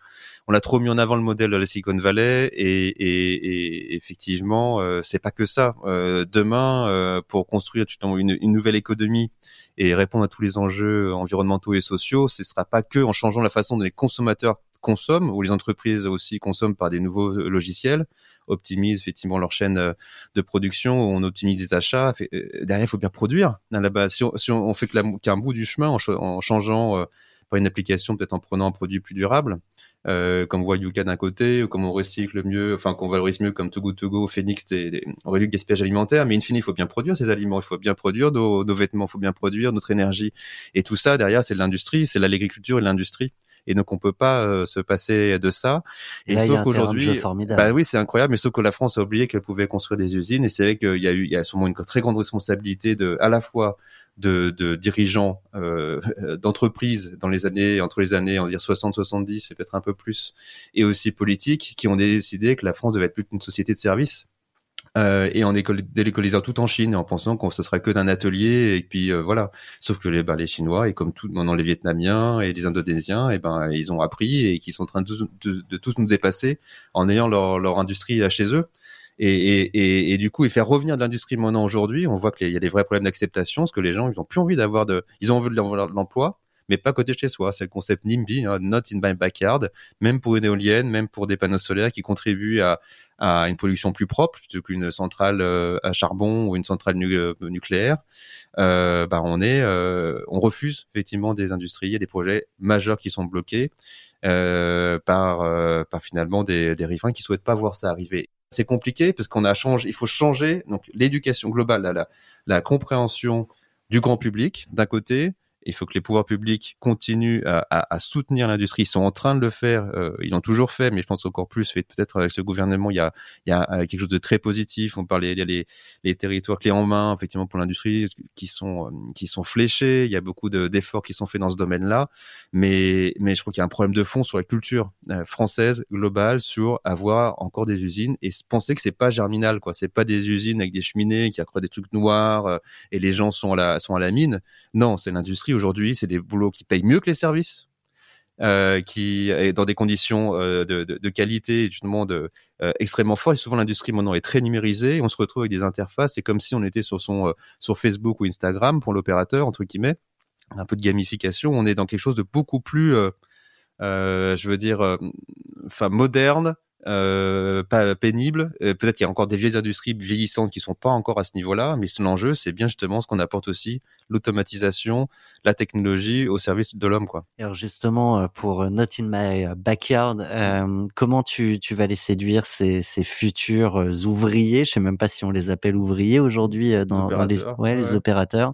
on l'a trop mis en avant le modèle de la Silicon Valley et, et, et effectivement euh, c'est pas que ça. Euh, demain, euh, pour construire une, une nouvelle économie et répondre à tous les enjeux environnementaux et sociaux, ce sera pas que en changeant la façon dont les consommateurs consomment ou les entreprises aussi consomment par des nouveaux logiciels optimisent effectivement leur chaîne euh, de production, on optimise les achats. Euh, derrière, il faut bien produire. Là-bas, si on, si on fait qu'un bout du chemin en, changeant euh, par une application, peut-être en prenant un produit plus durable, euh, comme voit Yuka d'un côté, ou comme on recycle mieux, enfin qu'on valorise mieux comme Togo Togo, Phoenix, on réduit le gaspillage alimentaire, mais in fine, il faut bien produire ces aliments, il faut bien produire nos, nos vêtements, il faut bien produire notre énergie. Et tout ça, derrière, c'est de l'industrie, c'est l'agriculture et l'industrie et donc on peut pas euh, se passer de ça. Et, sauf qu'aujourd'hui, bah oui, c'est incroyable, mais sauf que la France a oublié qu'elle pouvait construire des usines, et c'est vrai qu'il y a eu, il y a sûrement une très grande responsabilité de, à la fois de, de dirigeants euh, d'entreprises dans les années entre les années on va dire 60 70 et peut-être un peu plus et aussi politiques qui ont décidé que la France devait être plus une société de services euh, et en délécolisant tout en Chine en pensant que ce sera que d'un atelier et puis euh, voilà. Sauf que les, bah, les Chinois et comme tout maintenant les Vietnamiens et les Indonésiens, et ben ils ont appris et qu'ils sont en train de, de, tous nous dépasser en ayant leur, leur industrie là chez eux. Et, et, et, et, du coup, et faire revenir de l'industrie maintenant aujourd'hui, on voit qu'il y a des vrais problèmes d'acceptation, parce que les gens, ils ont plus envie d'avoir de, ils ont envie de l'emploi, mais pas côté chez soi. C'est le concept NIMBY, hein, not in my backyard, même pour une éolienne, même pour des panneaux solaires qui contribuent à, à une production plus propre plutôt qu'une centrale euh, à charbon ou une centrale euh, nucléaire, euh, bah on est, on refuse effectivement des industries et des projets majeurs qui sont bloqués par, par finalement des, des riverains qui souhaitent pas voir ça arriver. c'est compliqué parce qu'on a changé, il faut changer donc l'éducation globale, la, la compréhension du grand public d'un côté, il faut que les pouvoirs publics continuent à, soutenir l'industrie. Ils sont en train de le faire. Euh, ils l'ont toujours fait, mais je pense encore plus. Peut-être avec ce gouvernement, il y a, euh, quelque chose de très positif. On parlait, il y a les, territoires clés en main, effectivement, pour l'industrie, qui sont euh, qui sont fléchés. Il y a beaucoup d'efforts qui sont faits dans ce domaine-là. Mais je crois qu'il y a un problème de fond sur la culture française globale, sur avoir encore des usines et penser que c'est pas germinal, quoi. C'est pas des usines avec des cheminées qui accroissent des trucs noirs et les gens sont à sont à la mine. Non, c'est l'industrie aujourd'hui, c'est des boulots qui payent mieux que les services, euh, qui est dans des conditions euh, de, de, de, qualité justement de, euh, extrêmement fortes. Souvent l'industrie maintenant est très numérisée. on se retrouve avec des interfaces. C'est comme si on était sur son sur Facebook ou Instagram pour l'opérateur entre guillemets. Un peu de gamification. On est dans quelque chose de beaucoup plus, je veux dire, enfin moderne, euh, pas pénible. Euh, peut-être qu'il y a encore des vieilles industries vieillissantes qui sont pas encore à ce niveau-là, mais l'enjeu, c'est bien justement ce qu'on apporte aussi, l'automatisation, la technologie au service de l'homme, quoi. Alors justement, euh, pour Not in my backyard, euh, comment tu, tu vas les séduire ces, ces futurs ouvriers? Je sais même pas si on les appelle ouvriers aujourd'hui dans, dans, les, ouais, les opérateurs.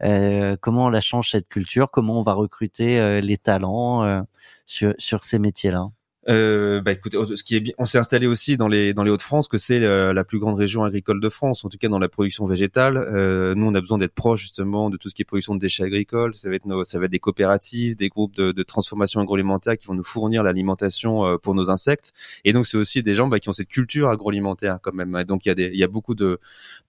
Mm. comment on la change cette culture? Comment on va recruter les talents sur, sur ces métiers-là? Euh, bah on s'est installé aussi dans les dans les Hauts-de-France, que c'est euh, la, plus grande région agricole de France, en tout cas dans la production végétale. Euh, nous, on a besoin d'être proche justement de tout ce qui est production de déchets agricoles. Ça va être nos, ça va être des coopératives, des groupes de, transformation agroalimentaire qui vont nous fournir l'alimentation euh, pour nos insectes. Et donc, c'est aussi des gens bah, qui ont cette culture agroalimentaire quand même. Donc, il y a il y a beaucoup de,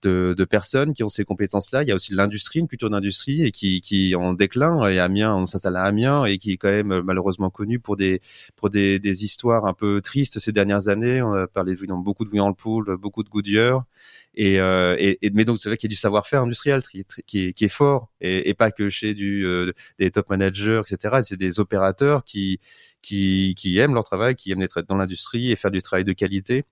de, de personnes qui ont ces compétences-là. Il y a aussi l'industrie, une culture d'industrie et qui qui en déclin. Et Amiens, on s'installe à Amiens et qui est quand même malheureusement connu pour des pour des, des histoire un peu triste ces dernières années. On a parlé de beaucoup de beaucoup de Goodyear. Et, euh, et, mais donc c'est vrai qu'il y a du savoir-faire industriel qui est, fort et, et, pas que chez du euh, des top managers etc c'est des opérateurs qui qui, qui aiment leur travail, qui aiment être dans l'industrie et faire du travail de qualité.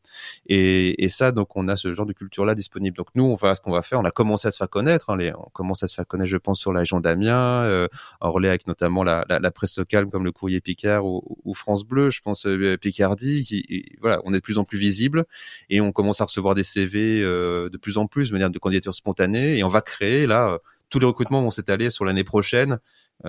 Et, et, ça, donc, on a ce genre de culture-là disponible. Donc, nous, on va ce qu'on va faire. On a commencé à se faire connaître. Hein, les, on commence à se faire connaître, je pense, sur la région d'Amiens, euh, en relais avec notamment la, la, la, presse locale comme le Courrier Picard ou, ou France Bleu, je pense euh, Picardie. Qui, voilà, on est de plus en plus visible et on commence à recevoir des CV euh, de plus en plus de manière de candidature spontanée et on va créer là. tous les recrutements vont s'étaler sur l'année prochaine euh,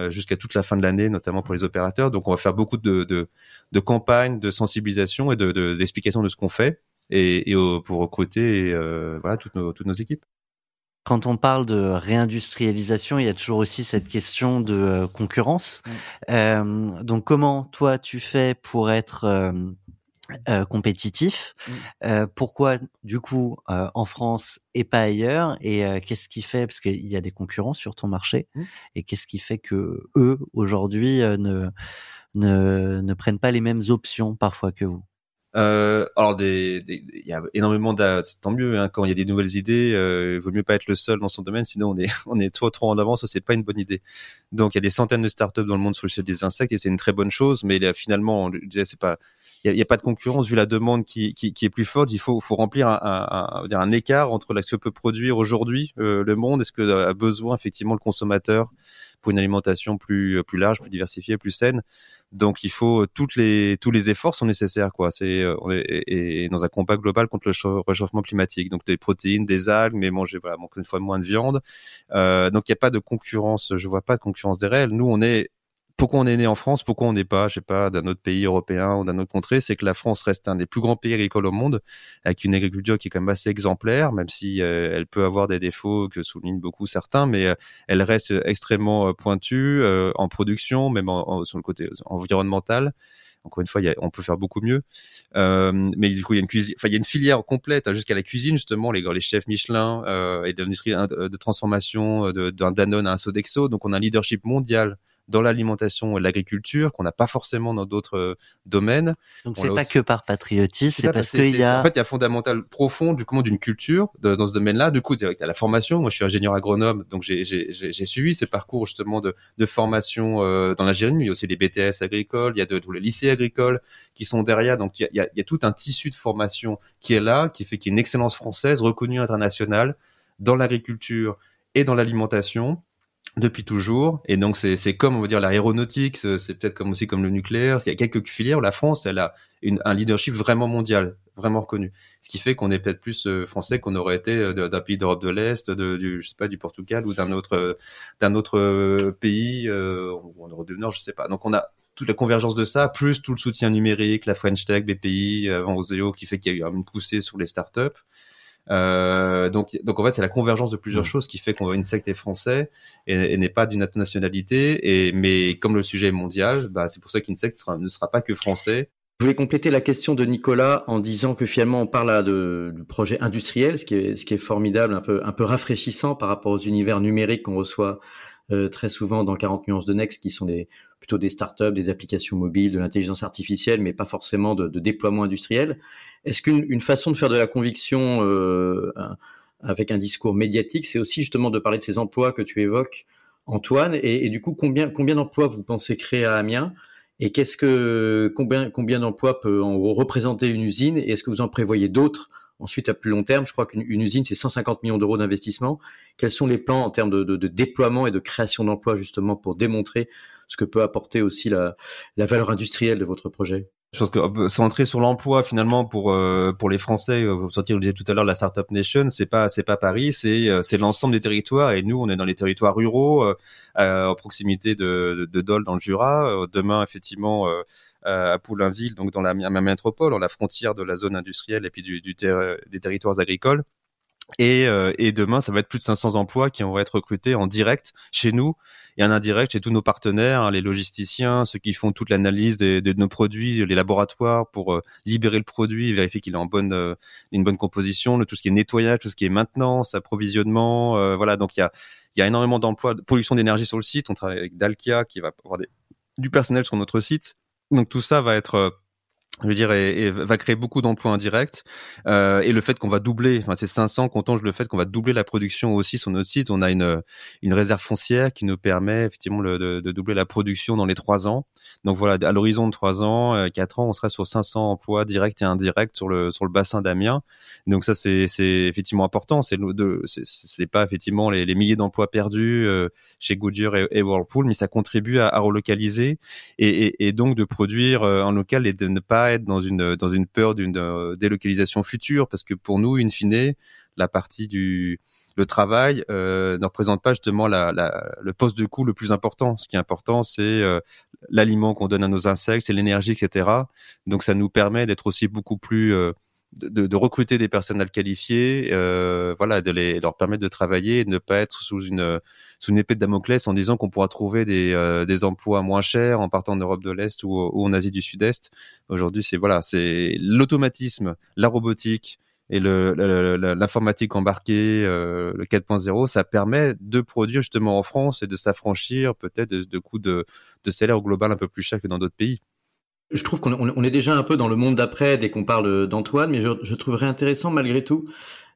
jusqu'à toute la fin de l'année, notamment pour les opérateurs. Donc, on va faire beaucoup de, de, de campagnes de sensibilisation et de, d'explication de, ce qu'on fait et, et pour recruter euh, voilà toutes nos, toutes nos équipes. Quand on parle de réindustrialisation, il y a toujours aussi cette question de euh, concurrence. Euh, donc, comment toi tu fais pour être euh, compétitif. Mmh. Euh, pourquoi, du coup, euh, en France et pas ailleurs? Et euh, qu'est-ce qui fait, parce qu'il y a des concurrents sur ton marché, mmh. et qu'est-ce qui fait que eux, aujourd'hui, ne, ne, ne prennent pas les mêmes options parfois que vous? Alors, il y a énormément de, tant mieux hein, quand il y a des nouvelles idées. Il vaut mieux pas être le seul dans son domaine, sinon on est on est trop trop en avance. C'est pas une bonne idée. Donc, il y a des centaines de startups dans le monde sur le sujet des insectes et c'est une très bonne chose. Mais là, finalement, c'est pas, il y a, pas de concurrence vu la demande qui, est plus forte. Il faut remplir un, écart entre ce que peut produire aujourd'hui euh, le monde et ce que a besoin effectivement le consommateur pour une alimentation plus plus large, plus diversifiée, plus saine. Donc il faut tous les efforts sont nécessaires quoi. C'est euh, et, dans un combat global contre le réchauffement climatique. Donc des protéines, des algues, mais manger voilà encore une fois moins de viande. Euh, donc il n'y a pas de concurrence. Je vois pas de concurrence des réels. Nous on est pourquoi on est né en France, pourquoi on n'est pas, je sais pas, d'un autre pays européen ou d'un autre contrée, c'est que la France reste un des plus grands pays agricoles au monde, avec une agriculture qui est quand même assez exemplaire, même si euh, elle peut avoir des défauts que soulignent beaucoup certains, mais euh, elle reste extrêmement euh, pointue en production, même sur le côté environnemental. Encore une fois, on peut faire beaucoup mieux. mais du coup, il y a une filière complète hein, jusqu'à la cuisine justement, les, chefs Michelin et l'industrie de transformation d'un Danone à un Sodexo. Donc, on a un leadership mondial dans l'alimentation et l'agriculture qu'on n'a pas forcément dans d'autres euh, domaines. Donc c'est pas que par patriotisme, c'est parce qu'il y a en fait il y a fondamental profond du comment d'une culture dans ce domaine-là. Du coup, il y a la formation. Moi, je suis ingénieur agronome, donc j'ai j'ai suivi ces parcours justement de de formation euh, dans l'ingénierie. Il y a aussi les BTS agricoles, il y a de, tous les lycées agricoles qui sont derrière. Donc il y a, il y a tout un tissu de formation qui est là, qui fait qu'il y a une excellence française reconnue internationale dans l'agriculture et dans l'alimentation depuis toujours. Et donc, c'est comme, on va dire, l'aéronautique, c'est peut-être comme aussi comme le nucléaire. Il y a quelques filières. La France, elle a une, un leadership vraiment mondial. vraiment reconnu. Ce qui fait qu'on est peut-être plus français qu'on aurait été d'un pays d'Europe de l'Est, de, du, je sais pas, du Portugal ou d'un autre, d'un autre pays, ou en Europe du Nord, je sais pas. Donc on a toute la convergence de ça, plus tout le soutien numérique, la French Tech, BPI, avant Oseo, qui fait qu'il y a eu une poussée sur les startups. Euh, donc, donc en fait, c'est la convergence de plusieurs mm. choses qui fait qu'on voit Insect est français et, et n'est pas d'une nationalité. Et mais comme le sujet est mondial, bah, c'est pour ça qu'Insect ne sera pas que français. Je voulais compléter la question de Nicolas en disant que finalement on parle là de, de projet industriel, ce qui est ce qui est formidable, un peu un peu rafraîchissant par rapport aux univers numériques qu'on reçoit euh, très souvent dans 40 nuances de Next, qui sont des, plutôt des startups, des applications mobiles, de l'intelligence artificielle, mais pas forcément de, de déploiement industriel. Est-ce qu'une façon de faire de la conviction euh, avec un discours médiatique, c'est aussi justement de parler de ces emplois que tu évoques, Antoine, et, du coup, combien, combien d'emplois vous pensez créer à Amiens? Et qu'est-ce que combien combien d'emplois peut en représenter une usine? Et est-ce que vous en prévoyez d'autres Ensuite, à plus long terme, je crois qu'une usine, c'est 150 millions d'euros d'investissement. Quels sont les plans en termes de, déploiement et de création d'emplois, justement, pour démontrer ce que peut apporter aussi la valeur industrielle de votre projet? Je pense que centrer sur l'emploi finalement pour euh, pour les Français, euh, vous sortir, vous disiez tout à l'heure la startup nation, c'est pas c'est pas Paris, c'est euh, c'est l'ensemble des territoires et nous on est dans les territoires ruraux, euh, à proximité de, de, de Dole dans le Jura. demain effectivement euh, à Poulainville, donc dans la, même métropole, en la frontière de la zone industrielle et puis du, du des territoires agricoles. Et, euh, et, demain, ça va être plus de 500 emplois qui vont être recrutés en direct chez nous et en indirect chez tous nos partenaires, les logisticiens, ceux qui font toute l'analyse de, nos produits, les laboratoires pour euh, libérer le produit, vérifier qu'il est en bonne, euh, une bonne composition, tout ce qui est nettoyage, tout ce qui est maintenance, approvisionnement, voilà. Donc il y a, y a énormément d'emplois, de production d'énergie sur le site. On travaille avec Dalkia qui va avoir du personnel sur notre site donc tout ça va être euh, je veux dire, et, va créer beaucoup d'emplois indirects. Euh, et le fait qu'on va doubler, enfin c'est 500, comptons le fait qu'on va doubler la production aussi sur notre site. On a une, une réserve foncière qui nous permet effectivement de, doubler la production dans les trois ans. Donc voilà, à l'horizon de trois ans, euh, quatre ans, on sera sur 500 emplois directs et indirects sur le sur le bassin d'Amiens. Donc ça c'est effectivement important. C'est c'est pas effectivement les, milliers d'emplois perdus euh, chez Goodyear et, et, Whirlpool, mais ça contribue à, à relocaliser et, et, donc de produire en local et de ne pas dans une dans une peur d'une euh, délocalisation future parce que pour nous, in fine, la partie du le travail euh, ne représente pas justement la, le poste de coût le plus important. Ce qui est important, c'est euh, l'aliment qu'on donne à nos insectes, c'est l'énergie, etc. Donc ça nous permet d'être aussi beaucoup plus euh, de, recruter des personnels qualifiés, voilà, de les, leur permettre de travailler et de ne pas être sous une sous une épée de Damoclès en disant qu'on pourra trouver des, euh, des emplois moins chers en partant d'Europe de l'Est ou, en Asie du Sud-Est. Aujourd'hui, c'est voilà, c'est l'automatisme, la robotique et l'informatique embarquée, euh, le 4.0, ça permet de produire justement en France et de s'affranchir peut-être de, coûts de, salaire global un peu plus cher que dans d'autres pays. Je trouve qu'on on est déjà un peu dans le monde d'après dès qu'on parle d'Antoine, mais je, je, trouverais intéressant malgré tout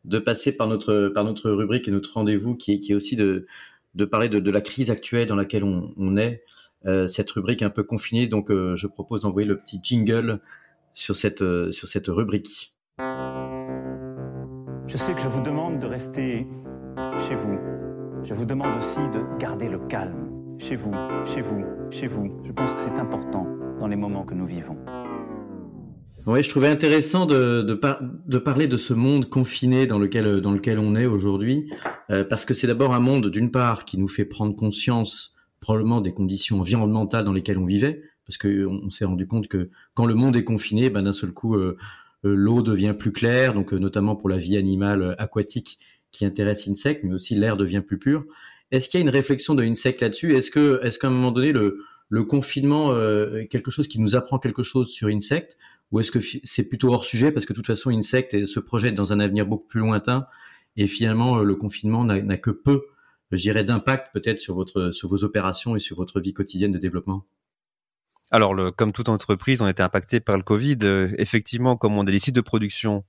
de passer par notre par notre rubrique et notre rendez-vous qui est aussi de de parler de, la crise actuelle dans laquelle on, est, euh, cette rubrique un peu confinée. Donc, euh, je propose d'envoyer le petit jingle sur cette euh, sur cette rubrique. Je sais que je vous demande de rester chez vous. Je vous demande aussi de garder le calme chez vous, chez vous, chez vous. Je pense que c'est important dans les moments que nous vivons. Oui, je trouvais intéressant de, de, par, de, parler de ce monde confiné dans lequel, dans lequel on est aujourd'hui, euh, parce que c'est d'abord un monde, d'une part, qui nous fait prendre conscience probablement des conditions environnementales dans lesquelles on vivait, parce que on, s'est rendu compte que quand le monde est confiné, ben, d'un seul coup, euh, euh l'eau devient plus claire, donc euh, notamment pour la vie animale euh, aquatique qui intéresse Insect, mais aussi l'air devient plus pur. Est-ce qu'il y a une réflexion de Insect là-dessus? Est-ce que, est-ce qu'à un moment donné, le, le confinement quelque chose qui nous apprend quelque chose sur Insect ou est-ce que c'est plutôt hors sujet parce que de toute façon Insect se projette dans un avenir beaucoup plus lointain et finalement le confinement n'a que peu, je dirais, d'impact peut-être sur votre sur vos opérations et sur votre vie quotidienne de développement? Alors, le, comme toute entreprise, on a été impacté par le Covid. Euh, effectivement, comme on a des sites de production,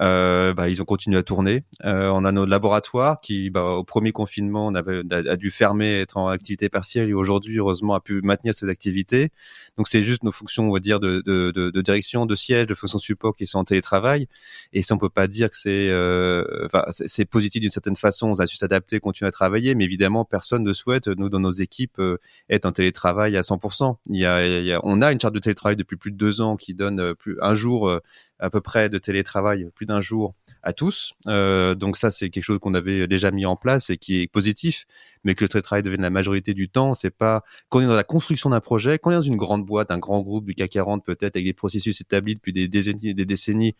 euh, bah, ils ont continué à tourner. Euh, on a nos laboratoires qui, bah, au premier confinement, on avait a, dû fermer, être en activité partielle, et aujourd'hui, heureusement, a pu maintenir ses activités. Donc, c'est juste nos fonctions, on va dire, de, de, de, direction, de siège, de fonction support qui sont en télétravail. Et ça, on peut pas dire que c'est, euh, c'est positif d'une certaine façon. On a su s'adapter, continuer à travailler, mais évidemment, personne ne souhaite, nous, dans nos équipes, euh, être en télétravail à 100%. Il y a on a une charte de télétravail depuis plus de deux ans qui donne euh, plus un jour euh, à peu près de télétravail plus d'un jour à tous. Euh, donc ça, c'est quelque chose qu'on avait déjà mis en place et qui est positif. Mais que le télétravail devienne la majorité du temps, c'est pas quand on est dans la construction d'un projet, quand on est dans une grande boîte, un grand groupe du CAC 40 peut-être avec des processus établis depuis des décennies, des décennies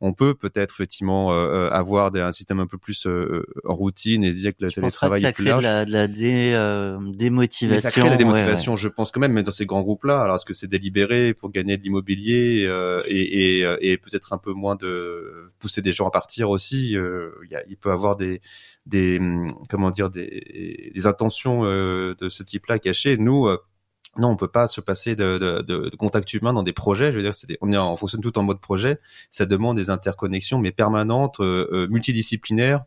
on peut peut-être effectivement euh, euh, avoir des, un système un peu plus euh, en routine et se dire que le télétravail est plus large. Ça crée de la, dé, démotivation. ça crée la démotivation, je pense quand même, mais dans ces grands groupes-là, alors est-ce que c'est délibéré pour gagner de l'immobilier et, et, et peut-être un peu moins de pousser des gens à partir aussi. Il, y a, il peut avoir des des comment dire des, des intentions de ce type-là cachées. Nous non, on peut pas se passer de, de, de, contact humain dans des projets. Je veux dire, on, on fonctionne tout en mode projet. Ça demande des interconnexions, mais permanentes, euh, euh, multidisciplinaires,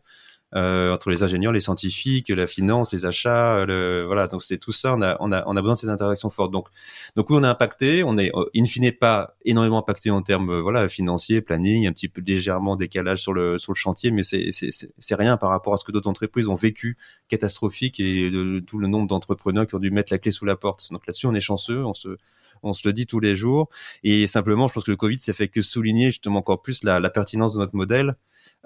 entre les ingénieurs, les scientifiques, la finance, les achats, le, voilà. Donc c'est tout ça. On a, on a, on a besoin de ces interactions fortes. Donc, donc oui, on est impacté. On est, in fine, pas énormément impacté en termes, voilà, financiers, planning, un petit peu légèrement décalage sur le sur le chantier, mais c'est c'est rien par rapport à ce que d'autres entreprises ont vécu catastrophique et de, tout le nombre d'entrepreneurs qui ont dû mettre la clé sous la porte. Donc là-dessus, on est chanceux. On se on se le dit tous les jours. Et simplement, je pense que le Covid, ça fait que souligner justement encore plus la pertinence de notre modèle.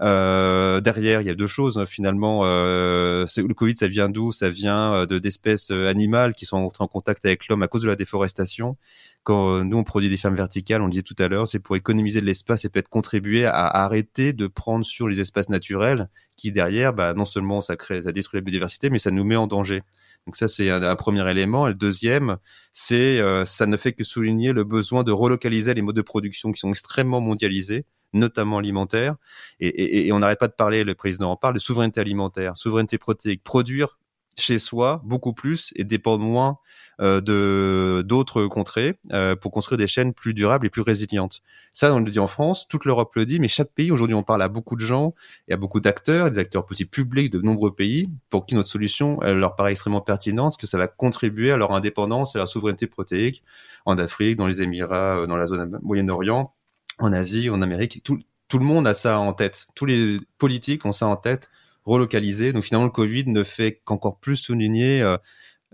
Euh, derrière, il y a deux choses finalement. Euh, le Covid, ça vient d'où? Ça vient euh, de d'espèces euh, animales qui sont entrées en contact avec l'homme à cause de la déforestation. Quand nous on produit des fermes verticales, on le disait tout à l'heure, c'est pour économiser de l'espace et peut-être contribuer à, arrêter de prendre sur les espaces naturels, qui derrière, bah, non seulement ça crée, ça détruit la biodiversité, mais ça nous met en danger. Donc ça, c'est un, premier élément. Et le deuxième, c'est ça ne fait que souligner le besoin de relocaliser les modes de production qui sont extrêmement mondialisés notamment alimentaire. Et, on n'arrête pas de parler, le président en parle, de souveraineté alimentaire, souveraineté protéique, produire chez soi beaucoup plus et dépendre moins euh, de d'autres contrées euh, pour construire des chaînes plus durables et plus résilientes. Ça, on le dit en France, toute l'Europe le dit, mais chaque pays aujourd'hui, on parle à beaucoup de gens et à beaucoup d'acteurs, des acteurs aussi publics de nombreux pays, pour qui notre solution elle leur paraît extrêmement pertinente, parce que ça va contribuer à leur indépendance et à leur souveraineté protéique en Afrique, dans les Émirats, euh, dans la zone Moyen-Orient en Asie, en Amérique. Tout, tout le monde a ça en tête. Tous les politiques ont ça en tête, relocaliser. Donc finalement, le Covid ne fait qu'encore plus souligner euh,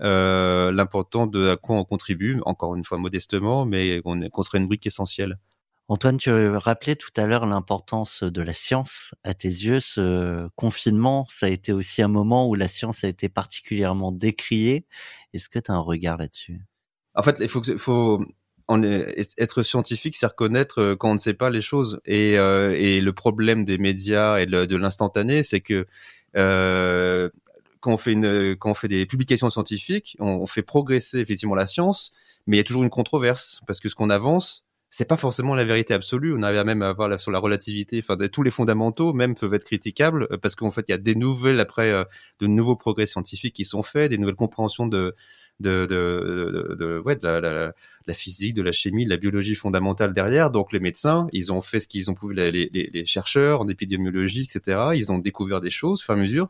euh, l'important de à quoi on contribue, encore une fois modestement, mais qu'on serait une brique essentielle. Antoine, tu rappelais tout à l'heure l'importance de la science. À tes yeux, ce confinement, ça a été aussi un moment où la science a été particulièrement décriée. Est-ce que tu as un regard là-dessus? En fait, il faut, faut être scientifique, c'est reconnaître euh, quand on ne sait pas les choses. Et, euh, le problème des médias et de l'instantané, c'est que euh, quand on fait des publications scientifiques, on, fait progresser effectivement la science, mais il y a toujours une controverse parce que ce qu'on avance, c'est pas forcément la vérité absolue. On arrive même à voir sur la relativité, enfin tous les fondamentaux même peuvent être critiquables parce qu'en fait il y a des nouvelles après de nouveaux progrès scientifiques qui sont faits, des nouvelles compréhensions de de, de, de, ouais, de la, la, physique, de la chimie, de la biologie fondamentale derrière. Donc les médecins, ils ont fait ce qu'ils ont pu, les, les, les, chercheurs en épidémiologie, etc. Ils ont découvert des choses, au fur et à mesure.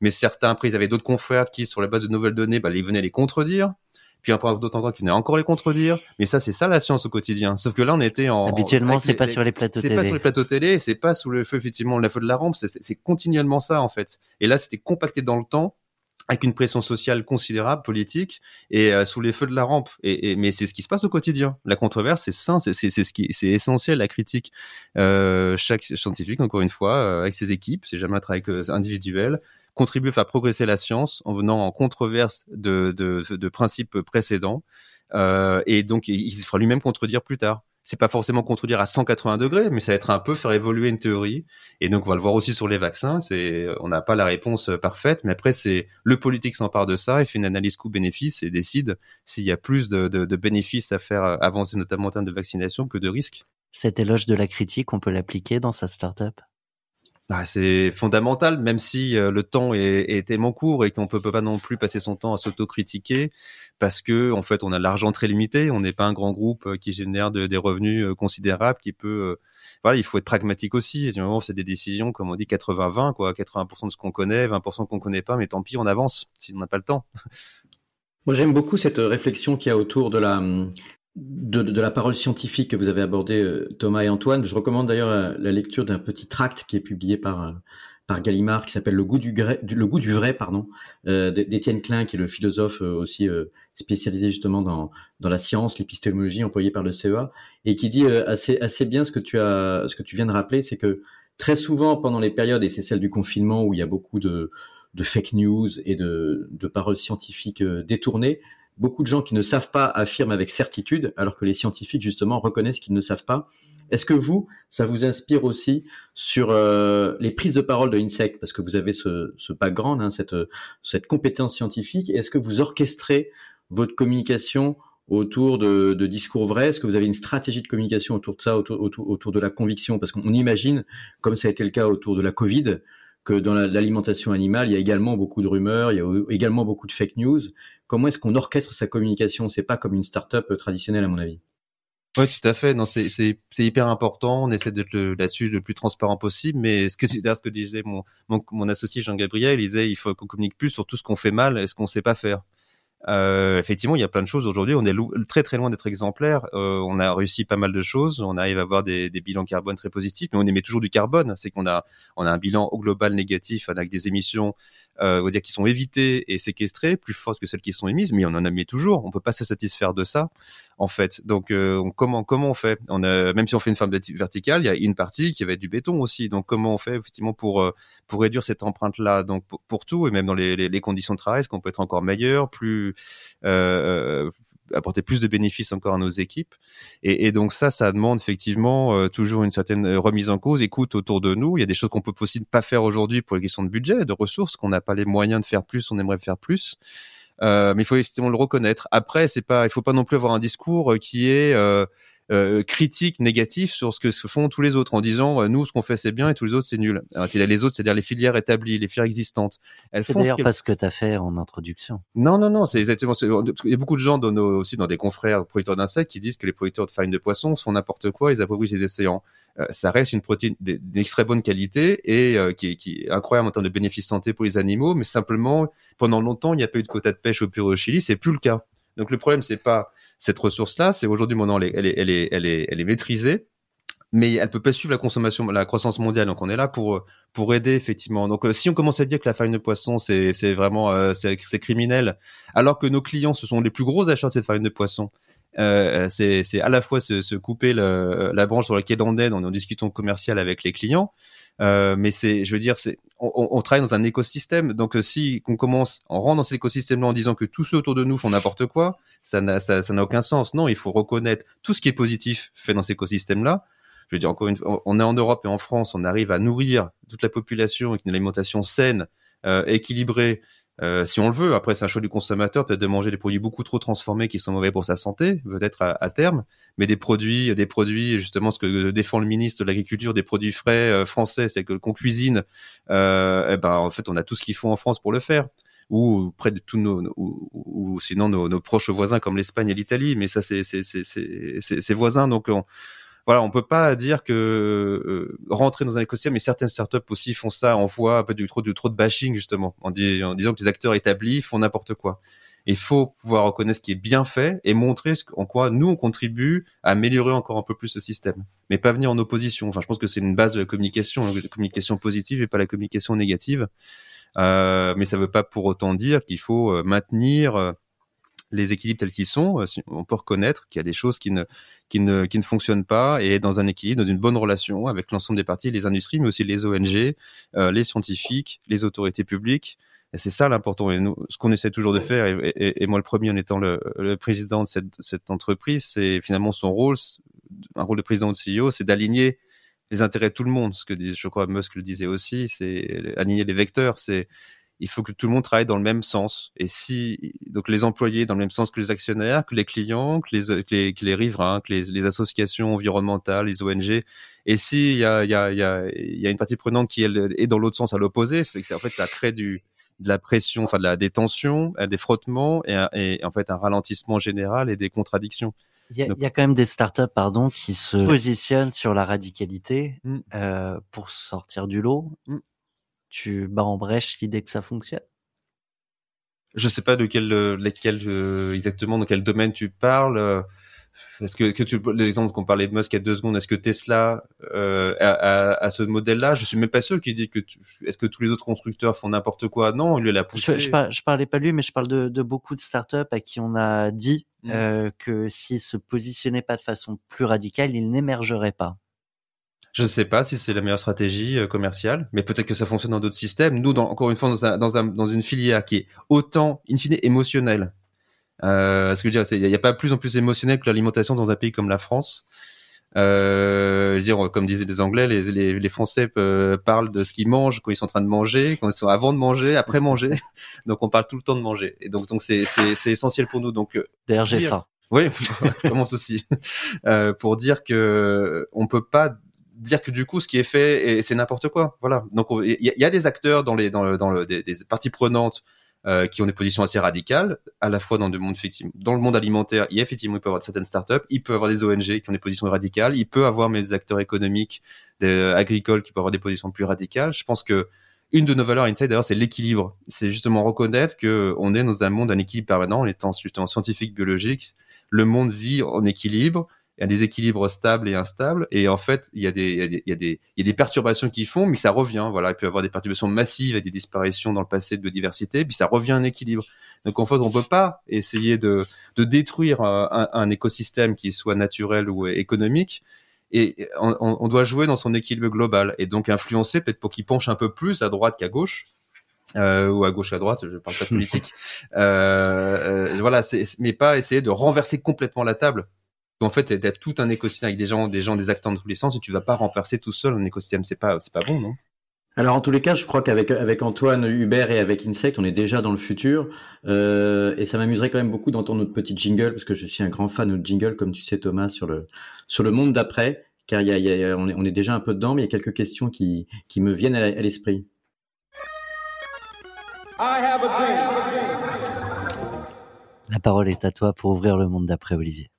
Mais certains, après, ils avaient d'autres confrères qui, sur la base de nouvelles données, bah, ils venaient les contredire. Puis après, d'autres encore qui venaient encore les contredire. Mais ça, c'est ça la science au quotidien. Sauf que là, on était en. Habituellement, c'est pas sur les plateaux télé. C'est pas sur les plateaux télé, c'est pas sous le feu, effectivement, la feu de la rampe. C'est continuellement ça, en fait. Et là, c'était compacté dans le temps avec une pression sociale considérable, politique, et euh, sous les feux de la rampe. Et, mais c'est ce qui se passe au quotidien. La controverse, c'est sain, c'est ce qui, c'est essentiel. La critique, euh, chaque scientifique, encore une fois, euh, avec ses équipes, c'est jamais un travail individuel, contribue à faire progresser la science en venant en controverse de, de, de principes précédents. et donc, il se fera lui-même contredire plus tard c'est pas forcément contredire à 180 degrés, mais ça va être un peu faire évoluer une théorie. Et donc, on va le voir aussi sur les vaccins. C'est, on n'a pas la réponse euh, parfaite, mais après, c'est le politique s'empare de ça et fait une analyse coût-bénéfice et décide s'il y a plus de, de, bénéfices à faire avancer, notamment en termes de vaccination, que de risques. Cet éloge de la critique, on peut l'appliquer dans sa startup? Bah, c'est fondamental, même si euh, le temps est, est, tellement court et qu'on peut, peut pas non plus passer son temps à s'autocritiquer, parce que en fait, on a l'argent très limité. On n'est pas un grand groupe euh, qui génère des revenus euh, considérables, qui peut. voilà, il faut être pragmatique aussi. C'est des décisions, comme on dit, 80-20, quoi. 80% de ce qu'on connaît, 20% qu'on connaît pas, mais tant pis, on avance si on n'a pas le temps. Moi, j'aime beaucoup cette réflexion qu'il y a autour de la, hum, de, la parole scientifique que vous avez abordée, euh, Thomas et Antoine. Je recommande d'ailleurs la, lecture d'un petit tract qui est publié par, par Gallimard qui s'appelle Le goût du, le goût du vrai, pardon, euh, d'Étienne Klein, qui est le philosophe euh, aussi euh, spécialisé justement dans, dans la science, l'épistémologie employée par le CEA, et qui dit assez, assez bien ce que tu as, ce que tu viens de rappeler, c'est que très souvent pendant les périodes, et c'est celle du confinement où il y a beaucoup de, de fake news et de, de paroles scientifiques détournées, beaucoup de gens qui ne savent pas affirment avec certitude, alors que les scientifiques justement reconnaissent qu'ils ne savent pas. Est-ce que vous, ça vous inspire aussi sur euh, les prises de parole de Insect, parce que vous avez ce, ce background, hein, cette, cette compétence scientifique. Est-ce que vous orchestrez votre communication autour de, de discours vrais? Est-ce que vous avez une stratégie de communication autour de ça, autour, autour, autour de la conviction? Parce qu'on imagine, comme ça a été le cas autour de la Covid, que dans l'alimentation animale, il y a également beaucoup de rumeurs, il y a également beaucoup de fake news. Comment est-ce qu'on orchestre sa communication? C'est pas comme une start-up euh, traditionnelle, à mon avis. Oui, tout à fait. Non, c'est hyper important. On essaie d'être là-dessus le plus transparent possible. Mais ce que ce que disait mon, mon, mon associé Jean Gabriel, il disait il faut qu'on communique plus sur tout ce qu'on fait mal et ce qu'on sait pas faire. Euh, effectivement, il y a plein de choses aujourd'hui. On est très très loin d'être exemplaire. Euh, on a réussi pas mal de choses. On arrive à avoir des, bilans carbone très positifs, mais on émet toujours du carbone. C'est qu'on a on a un bilan au global négatif avec des émissions euh, on dire qui sont évitées et séquestrées, plus fortes que celles qui sont émises, mais on en a mis toujours. On peut pas se satisfaire de ça, en fait. Donc euh, comment comment on fait? Même si on fait une forme verticale, il y a une partie qui va être du béton aussi. Donc comment on fait effectivement pour pour réduire cette empreinte là Donc pour, tout et même dans les, les conditions de travail, est-ce qu'on peut être encore meilleur, plus euh, euh apporter plus de bénéfices encore à nos équipes. Et, donc ça, ça demande effectivement euh, toujours une certaine remise en cause, écoute autour de nous. Il y a des choses qu'on peut possible pas faire aujourd'hui pour les questions de budget, de ressources, qu'on n'a pas les moyens de faire plus, on aimerait faire plus. Mais il faut effectivement le reconnaître. Après, c'est pas, il faut pas non plus avoir un discours qui est euh, critique négatif sur ce que se font tous les autres en disant euh, nous ce qu'on fait c'est bien et tous les autres c'est nul. Alors, les autres, c'est-à-dire les filières établies, les filières existantes. Elles c'est d'ailleurs pas ce que tu as fait en introduction. Non, non, non, c'est exactement. Il y a beaucoup de gens dans nos, aussi dans des confrères producteurs d'insectes qui disent que les producteurs de farine de poisson font n'importe quoi, ils appauvrissent les océans. Euh, ça reste une protéine d'extrêmement bonne qualité et euh, qui, qui, est incroyable en termes de bénéfices santé pour les animaux, mais simplement pendant longtemps il n'y a pas eu de quota de pêche au Pérou au Chili, c'est plus le cas. Donc le problème c'est pas cette ressource-là, c'est aujourd'hui maintenant elle est, elle est, elle est, elle est, elle est maîtrisée, mais elle peut pas suivre la consommation, la croissance mondiale. Donc on est là pour pour aider effectivement. Donc euh, si on commence à dire que la farine de poisson c'est c'est vraiment euh, c'est criminel, alors que nos clients ce sont les plus gros acheteurs de cette farine de poisson. Euh, c'est à la fois se, couper la branche sur laquelle on est, on est en discussion commerciale avec les clients, euh, mais c'est, je veux dire, c'est, on, on, travaille dans un écosystème. Donc, euh, si on commence, on rentre dans cet écosystème-là en disant que tous ceux autour de nous font n'importe quoi, ça n'a, ça, ça n'a aucun sens. Non, il faut reconnaître tout ce qui est positif fait dans cet écosystème-là. Je veux dire, encore une fois, on est en Europe et en France, on arrive à nourrir toute la population avec une alimentation saine, euh, équilibrée, euh, si on le veut. Après, c'est un choix du consommateur, peut-être de manger des produits beaucoup trop transformés qui sont mauvais pour sa santé, peut-être à, terme, mais des produits, des produits, justement, ce que défend le ministre de l'Agriculture, des produits frais euh, français, c'est que qu'on cuisine, euh, eh ben, en fait, on a tout ce qu'il faut en France pour le faire ou près de tous nos, ou, sinon nos, nos, proches voisins comme l'Espagne et l'Italie, mais ça c'est c'est voisins donc on, voilà, on peut pas dire que euh, rentrer dans un écosystème, mais certaines startups aussi font ça, on voit un peu du trop, du trop de bashing justement, en, disant que les acteurs établis font n'importe quoi. Il faut pouvoir reconnaître ce qui est bien fait et montrer en quoi nous on contribue à améliorer encore un peu plus ce système, mais pas venir en opposition. Enfin, je pense que c'est une base de la communication, la communication positive et pas la communication négative. Euh, mais ça ne veut pas pour autant dire qu'il faut euh, maintenir les équilibres tels qu'ils sont, on peut reconnaître qu'il y a des choses qui ne, qui ne, qui ne fonctionnent pas et être dans un équilibre, dans une bonne relation avec l'ensemble des parties, les industries, mais aussi les ONG, euh, les scientifiques, les autorités publiques. Et c'est ça l'important. Et nous, ce qu'on essaie toujours de faire, et, moi le premier en étant le, le président de cette, cette entreprise, c'est finalement son rôle, un rôle de président de CEO, c'est d'aligner les intérêts de tout le monde. Ce que je crois Musk le disait aussi, c'est aligner les vecteurs. C'est il faut que tout le monde travaille dans le même sens. Et si donc les employés dans le même sens que les actionnaires, que les clients, que les que les, que les riverains, que les, les, associations environnementales, les ONG. Et si il y a il y a il y a, y a une partie prenante qui est dans l'autre sens à l'opposé, ça fait que en fait ça crée du de la pression, enfin de la détention, euh, des frottements et, et en fait un ralentissement général et des contradictions. Il y, a, il y, a, quand même des startups, pardon, qui se positionnent sur la radicalité mm. euh, pour sortir du lot. Mm tu bats en brèche l'idée que ça fonctionne? Je sais pas de quel, lequel euh, exactement, dans quel domaine tu parles. est-ce que, que tu l'exemple qu'on parlait de Musk il y a deux secondes, est-ce que Tesla euh, a, a, ce modèle-là? Je suis même pas sûr qu'il dit que est-ce que tous les autres constructeurs font n'importe quoi? Non, lui l'a poussé. Je, je, je, parlais pas lui, mais je parle de, de beaucoup de startups à qui on a dit mm. euh, que s'ils se positionnaient pas de façon plus radicale, ils n'émergeraient pas. Je ne sais pas si c'est la meilleure stratégie euh, commerciale, mais peut-être que ça fonctionne dans d'autres systèmes. Nous, dans, encore une fois, dans, un, dans, un, dans une filière qui est autant, in fine, émotionnelle, euh, ce que je veux dire, il n'y a, pas plus en plus émotionnel que l'alimentation dans un pays comme la France. Euh, je veux dire, comme disaient les Anglais, les, les, les Français euh, parlent de ce qu'ils mangent quand ils sont en train de manger, quand ils sont avant de manger, après manger. donc on parle tout le temps de manger. Et donc donc c'est essentiel pour nous. Donc euh, d'ailleurs j'ai faim. Oui, commence aussi euh, pour dire que on peut pas dire que du coup ce qui est fait c'est n'importe quoi. Voilà. Donc il y, a des acteurs dans les dans le dans le des, des parties prenantes euh, qui ont des positions assez radicales, à la fois dans le monde dans le monde alimentaire, il y a effectivement il peut y avoir certaines startups, il peut y avoir des ONG qui ont des positions radicales, il peut y avoir mes acteurs économiques, des, euh, agricoles qui peuvent avoir des positions plus radicales. Je pense que une de nos valeurs inside d'ailleurs c'est l'équilibre. C'est justement reconnaître que on est dans un monde d'un équilibre permanent en étant justement scientifique biologique. Le monde vit en équilibre il y a des équilibres stables et instables et en fait il y a des il y a des il y a des, il y a des perturbations qui font mais ça revient. Voilà il peut y avoir des perturbations massives et des disparitions dans le passé de biodiversité puis ça revient en équilibre. Donc en fait on peut pas essayer de de détruire un, un écosystème qui soit naturel ou économique. Et on, on, doit jouer dans son équilibre global et donc influencer peut-être pour qu'il penche un peu plus à droite qu'à gauche euh, ou à gauche à droite, je parle pas de politique. euh, euh, voilà, mais pas essayer de renverser complètement la table en fait, d'être tout un écosystème avec des gens, des gens, des acteurs dans tous les sens, et tu vas pas renverser tout seul un écosystème. C'est pas, c'est pas bon, non? Alors en tous les cas, je crois qu'avec avec Antoine Hubert et avec Insect, on est déjà dans le futur. Euh, et ça m'amuserait quand même beaucoup d'entendre notre petit jingle, parce que je suis un grand fan de jingle, comme tu sais Thomas, sur le sur le monde d'après, car il y a, y a on, est, on, est, déjà un peu dedans, mais il y a quelques questions qui qui me viennent à l'esprit. La parole est à toi pour ouvrir le monde d'après, Olivier.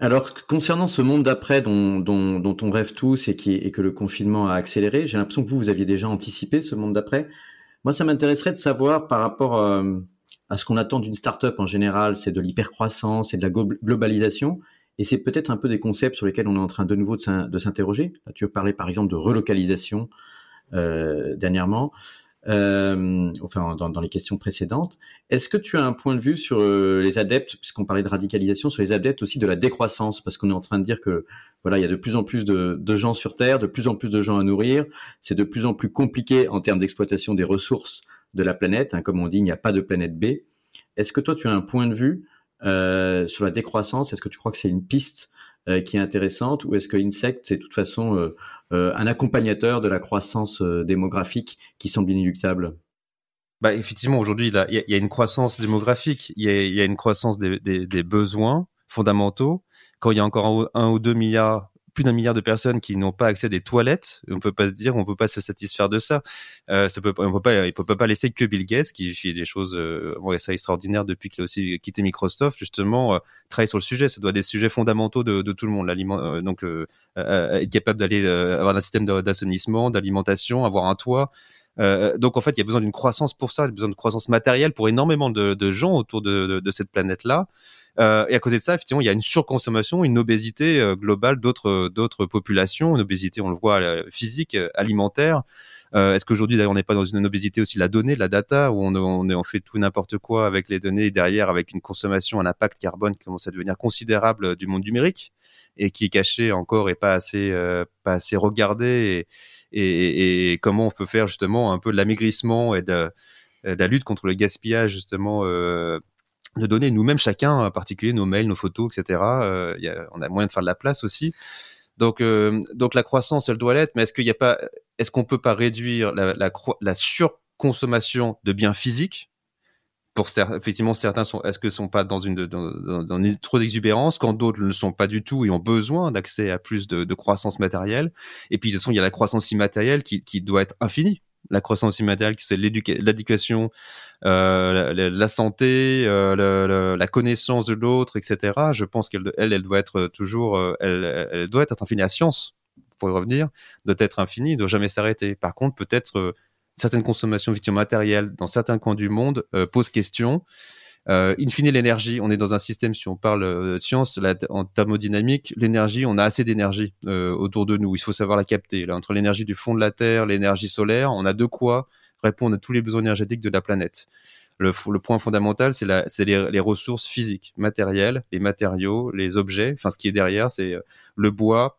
Alors, concernant ce monde d'après dont, dont, dont, on rêve tous et, qui, et que le confinement a accéléré, j'ai l'impression que vous, vous aviez déjà anticipé ce monde d'après. Moi, ça m'intéresserait de savoir par rapport euh, à ce qu'on attend d'une start-up en général, c'est de l'hypercroissance et de la globalisation. Et c'est peut-être un peu des concepts sur lesquels on est en train de nouveau de s'interroger. Tu parlé par exemple de relocalisation euh, dernièrement euh, enfin dans, dans, les questions précédentes. Est-ce que tu as un point de vue sur euh, les adeptes, puisqu'on parlait de radicalisation, sur les adeptes aussi de la décroissance, parce qu'on est en train de dire que voilà, il y a de plus en plus de, de gens sur Terre, de plus en plus de gens à nourrir, c'est de plus en plus compliqué en termes d'exploitation des ressources de la planète. Hein, comme on dit, il n'y a pas de planète B. Est-ce que toi, tu as un point de vue euh, sur la décroissance? Est-ce que tu crois que c'est une piste euh, qui est intéressante? Ou est-ce que Insect c'est de toute façon euh, un accompagnateur de la croissance démographique qui semble inéluctable bah, effectivement, aujourd'hui, il, y a une croissance démographique, il y a, une croissance des, besoins fondamentaux. Quand il y a encore un ou deux milliards plus d'un milliard de personnes qui n'ont pas accès à des toilettes. On peut pas se dire, on peut pas se satisfaire de ça. Euh, ça peut, on peut pas, il peut pas laisser que Bill Gates qui fait des choses, euh, bon, ça extraordinaire depuis qu'il a aussi quitté Microsoft, justement, euh, travailler sur le sujet. Ça doit être des sujets fondamentaux de, de tout le monde. L'aliment, euh, donc, euh, euh, être capable d'aller avoir un système d'assainissement, d'alimentation, avoir un toit. Euh, donc en fait, il y a besoin d'une croissance pour ça, il y a besoin de croissance matérielle pour énormément de, de gens autour de, de, de cette planète-là. Euh, et à côté de ça, effectivement, il y a une surconsommation, une obésité euh, globale d'autres d'autres populations, une obésité, on le voit, euh, physique, alimentaire. Euh, Est-ce qu'aujourd'hui, d'ailleurs, on n'est pas dans une obésité aussi la donnée, la data, où on, on, fait tout n'importe quoi avec les données derrière, avec une consommation, un impact carbone qui commence à devenir considérable du monde numérique et qui est caché encore et pas assez euh, pas assez regardé et, et, et, comment on peut faire justement un peu de l'amaigrissement et de, de, la lutte contre le gaspillage justement euh, de donner nous-mêmes chacun, en particulier nos mails, nos photos, etc. Euh, a, on a moyen de faire de la place aussi. Donc, euh, donc la croissance, elle doit l'être, mais est-ce qu'il n'y a pas, est-ce qu'on peut pas réduire la, la, surconsommation de biens physiques? Pour effectivement certains sont est-ce que sont pas dans une dans, trop d'exubérance quand d'autres ne sont pas du tout et ont besoin d'accès à plus de, de, croissance matérielle? Et puis de toute façon il y a la croissance immatérielle qui, qui doit être infinie la croissance immatérielle, c'est l'éducation, euh, la, santé, euh, la connaissance de l'autre, etc. Je pense qu'elle, elle, elle doit être toujours, euh, elle, doit être infinie. La science, pour y revenir, doit être infinie, ne doit jamais s'arrêter. Par contre, peut-être certaines consommations effectivement matérielles dans certains coins du monde posent question. Euh, in fine, l'énergie, on est dans un système, si on parle de science, en thermodynamique, l'énergie, on a assez d'énergie autour de nous. Il faut savoir la capter. Là, entre l'énergie du fond de la Terre, l'énergie solaire, on a de quoi répondre à tous les besoins énergétiques de la planète. Le, point fondamental, c'est les, les, ressources physiques, matérielles, les matériaux, les objets. Enfin, ce qui est derrière, c'est le bois,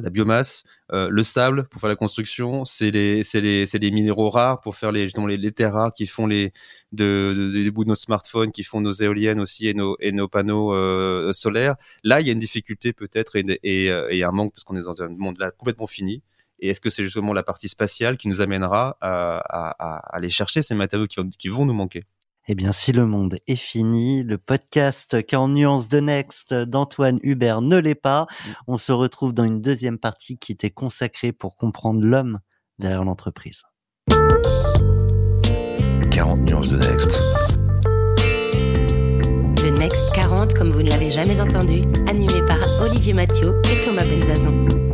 la biomasse, euh, le sable pour faire la construction, c'est les, les, les, minéraux rares pour faire les, justement les, les terres rares qui font les, de, de, de, bouts de nos smartphones, qui font nos éoliennes aussi et nos, et nos panneaux euh, solaires. Là, il y a une difficulté peut-être et, et, euh, et, un manque parce qu'on est dans un monde là complètement fini. Et est-ce que c'est justement la partie spatiale qui nous amènera à aller chercher ces matériaux qui, qui vont nous manquer? Eh bien, si le monde est fini, le podcast 40 nuances de Next d'Antoine Hubert ne l'est pas. On se retrouve dans une deuxième partie qui était consacrée pour comprendre l'homme derrière l'entreprise. 40 nuances de Next. Le Next 40, comme vous ne l'avez jamais entendu, animé par Olivier Mathieu et Thomas Benzazon.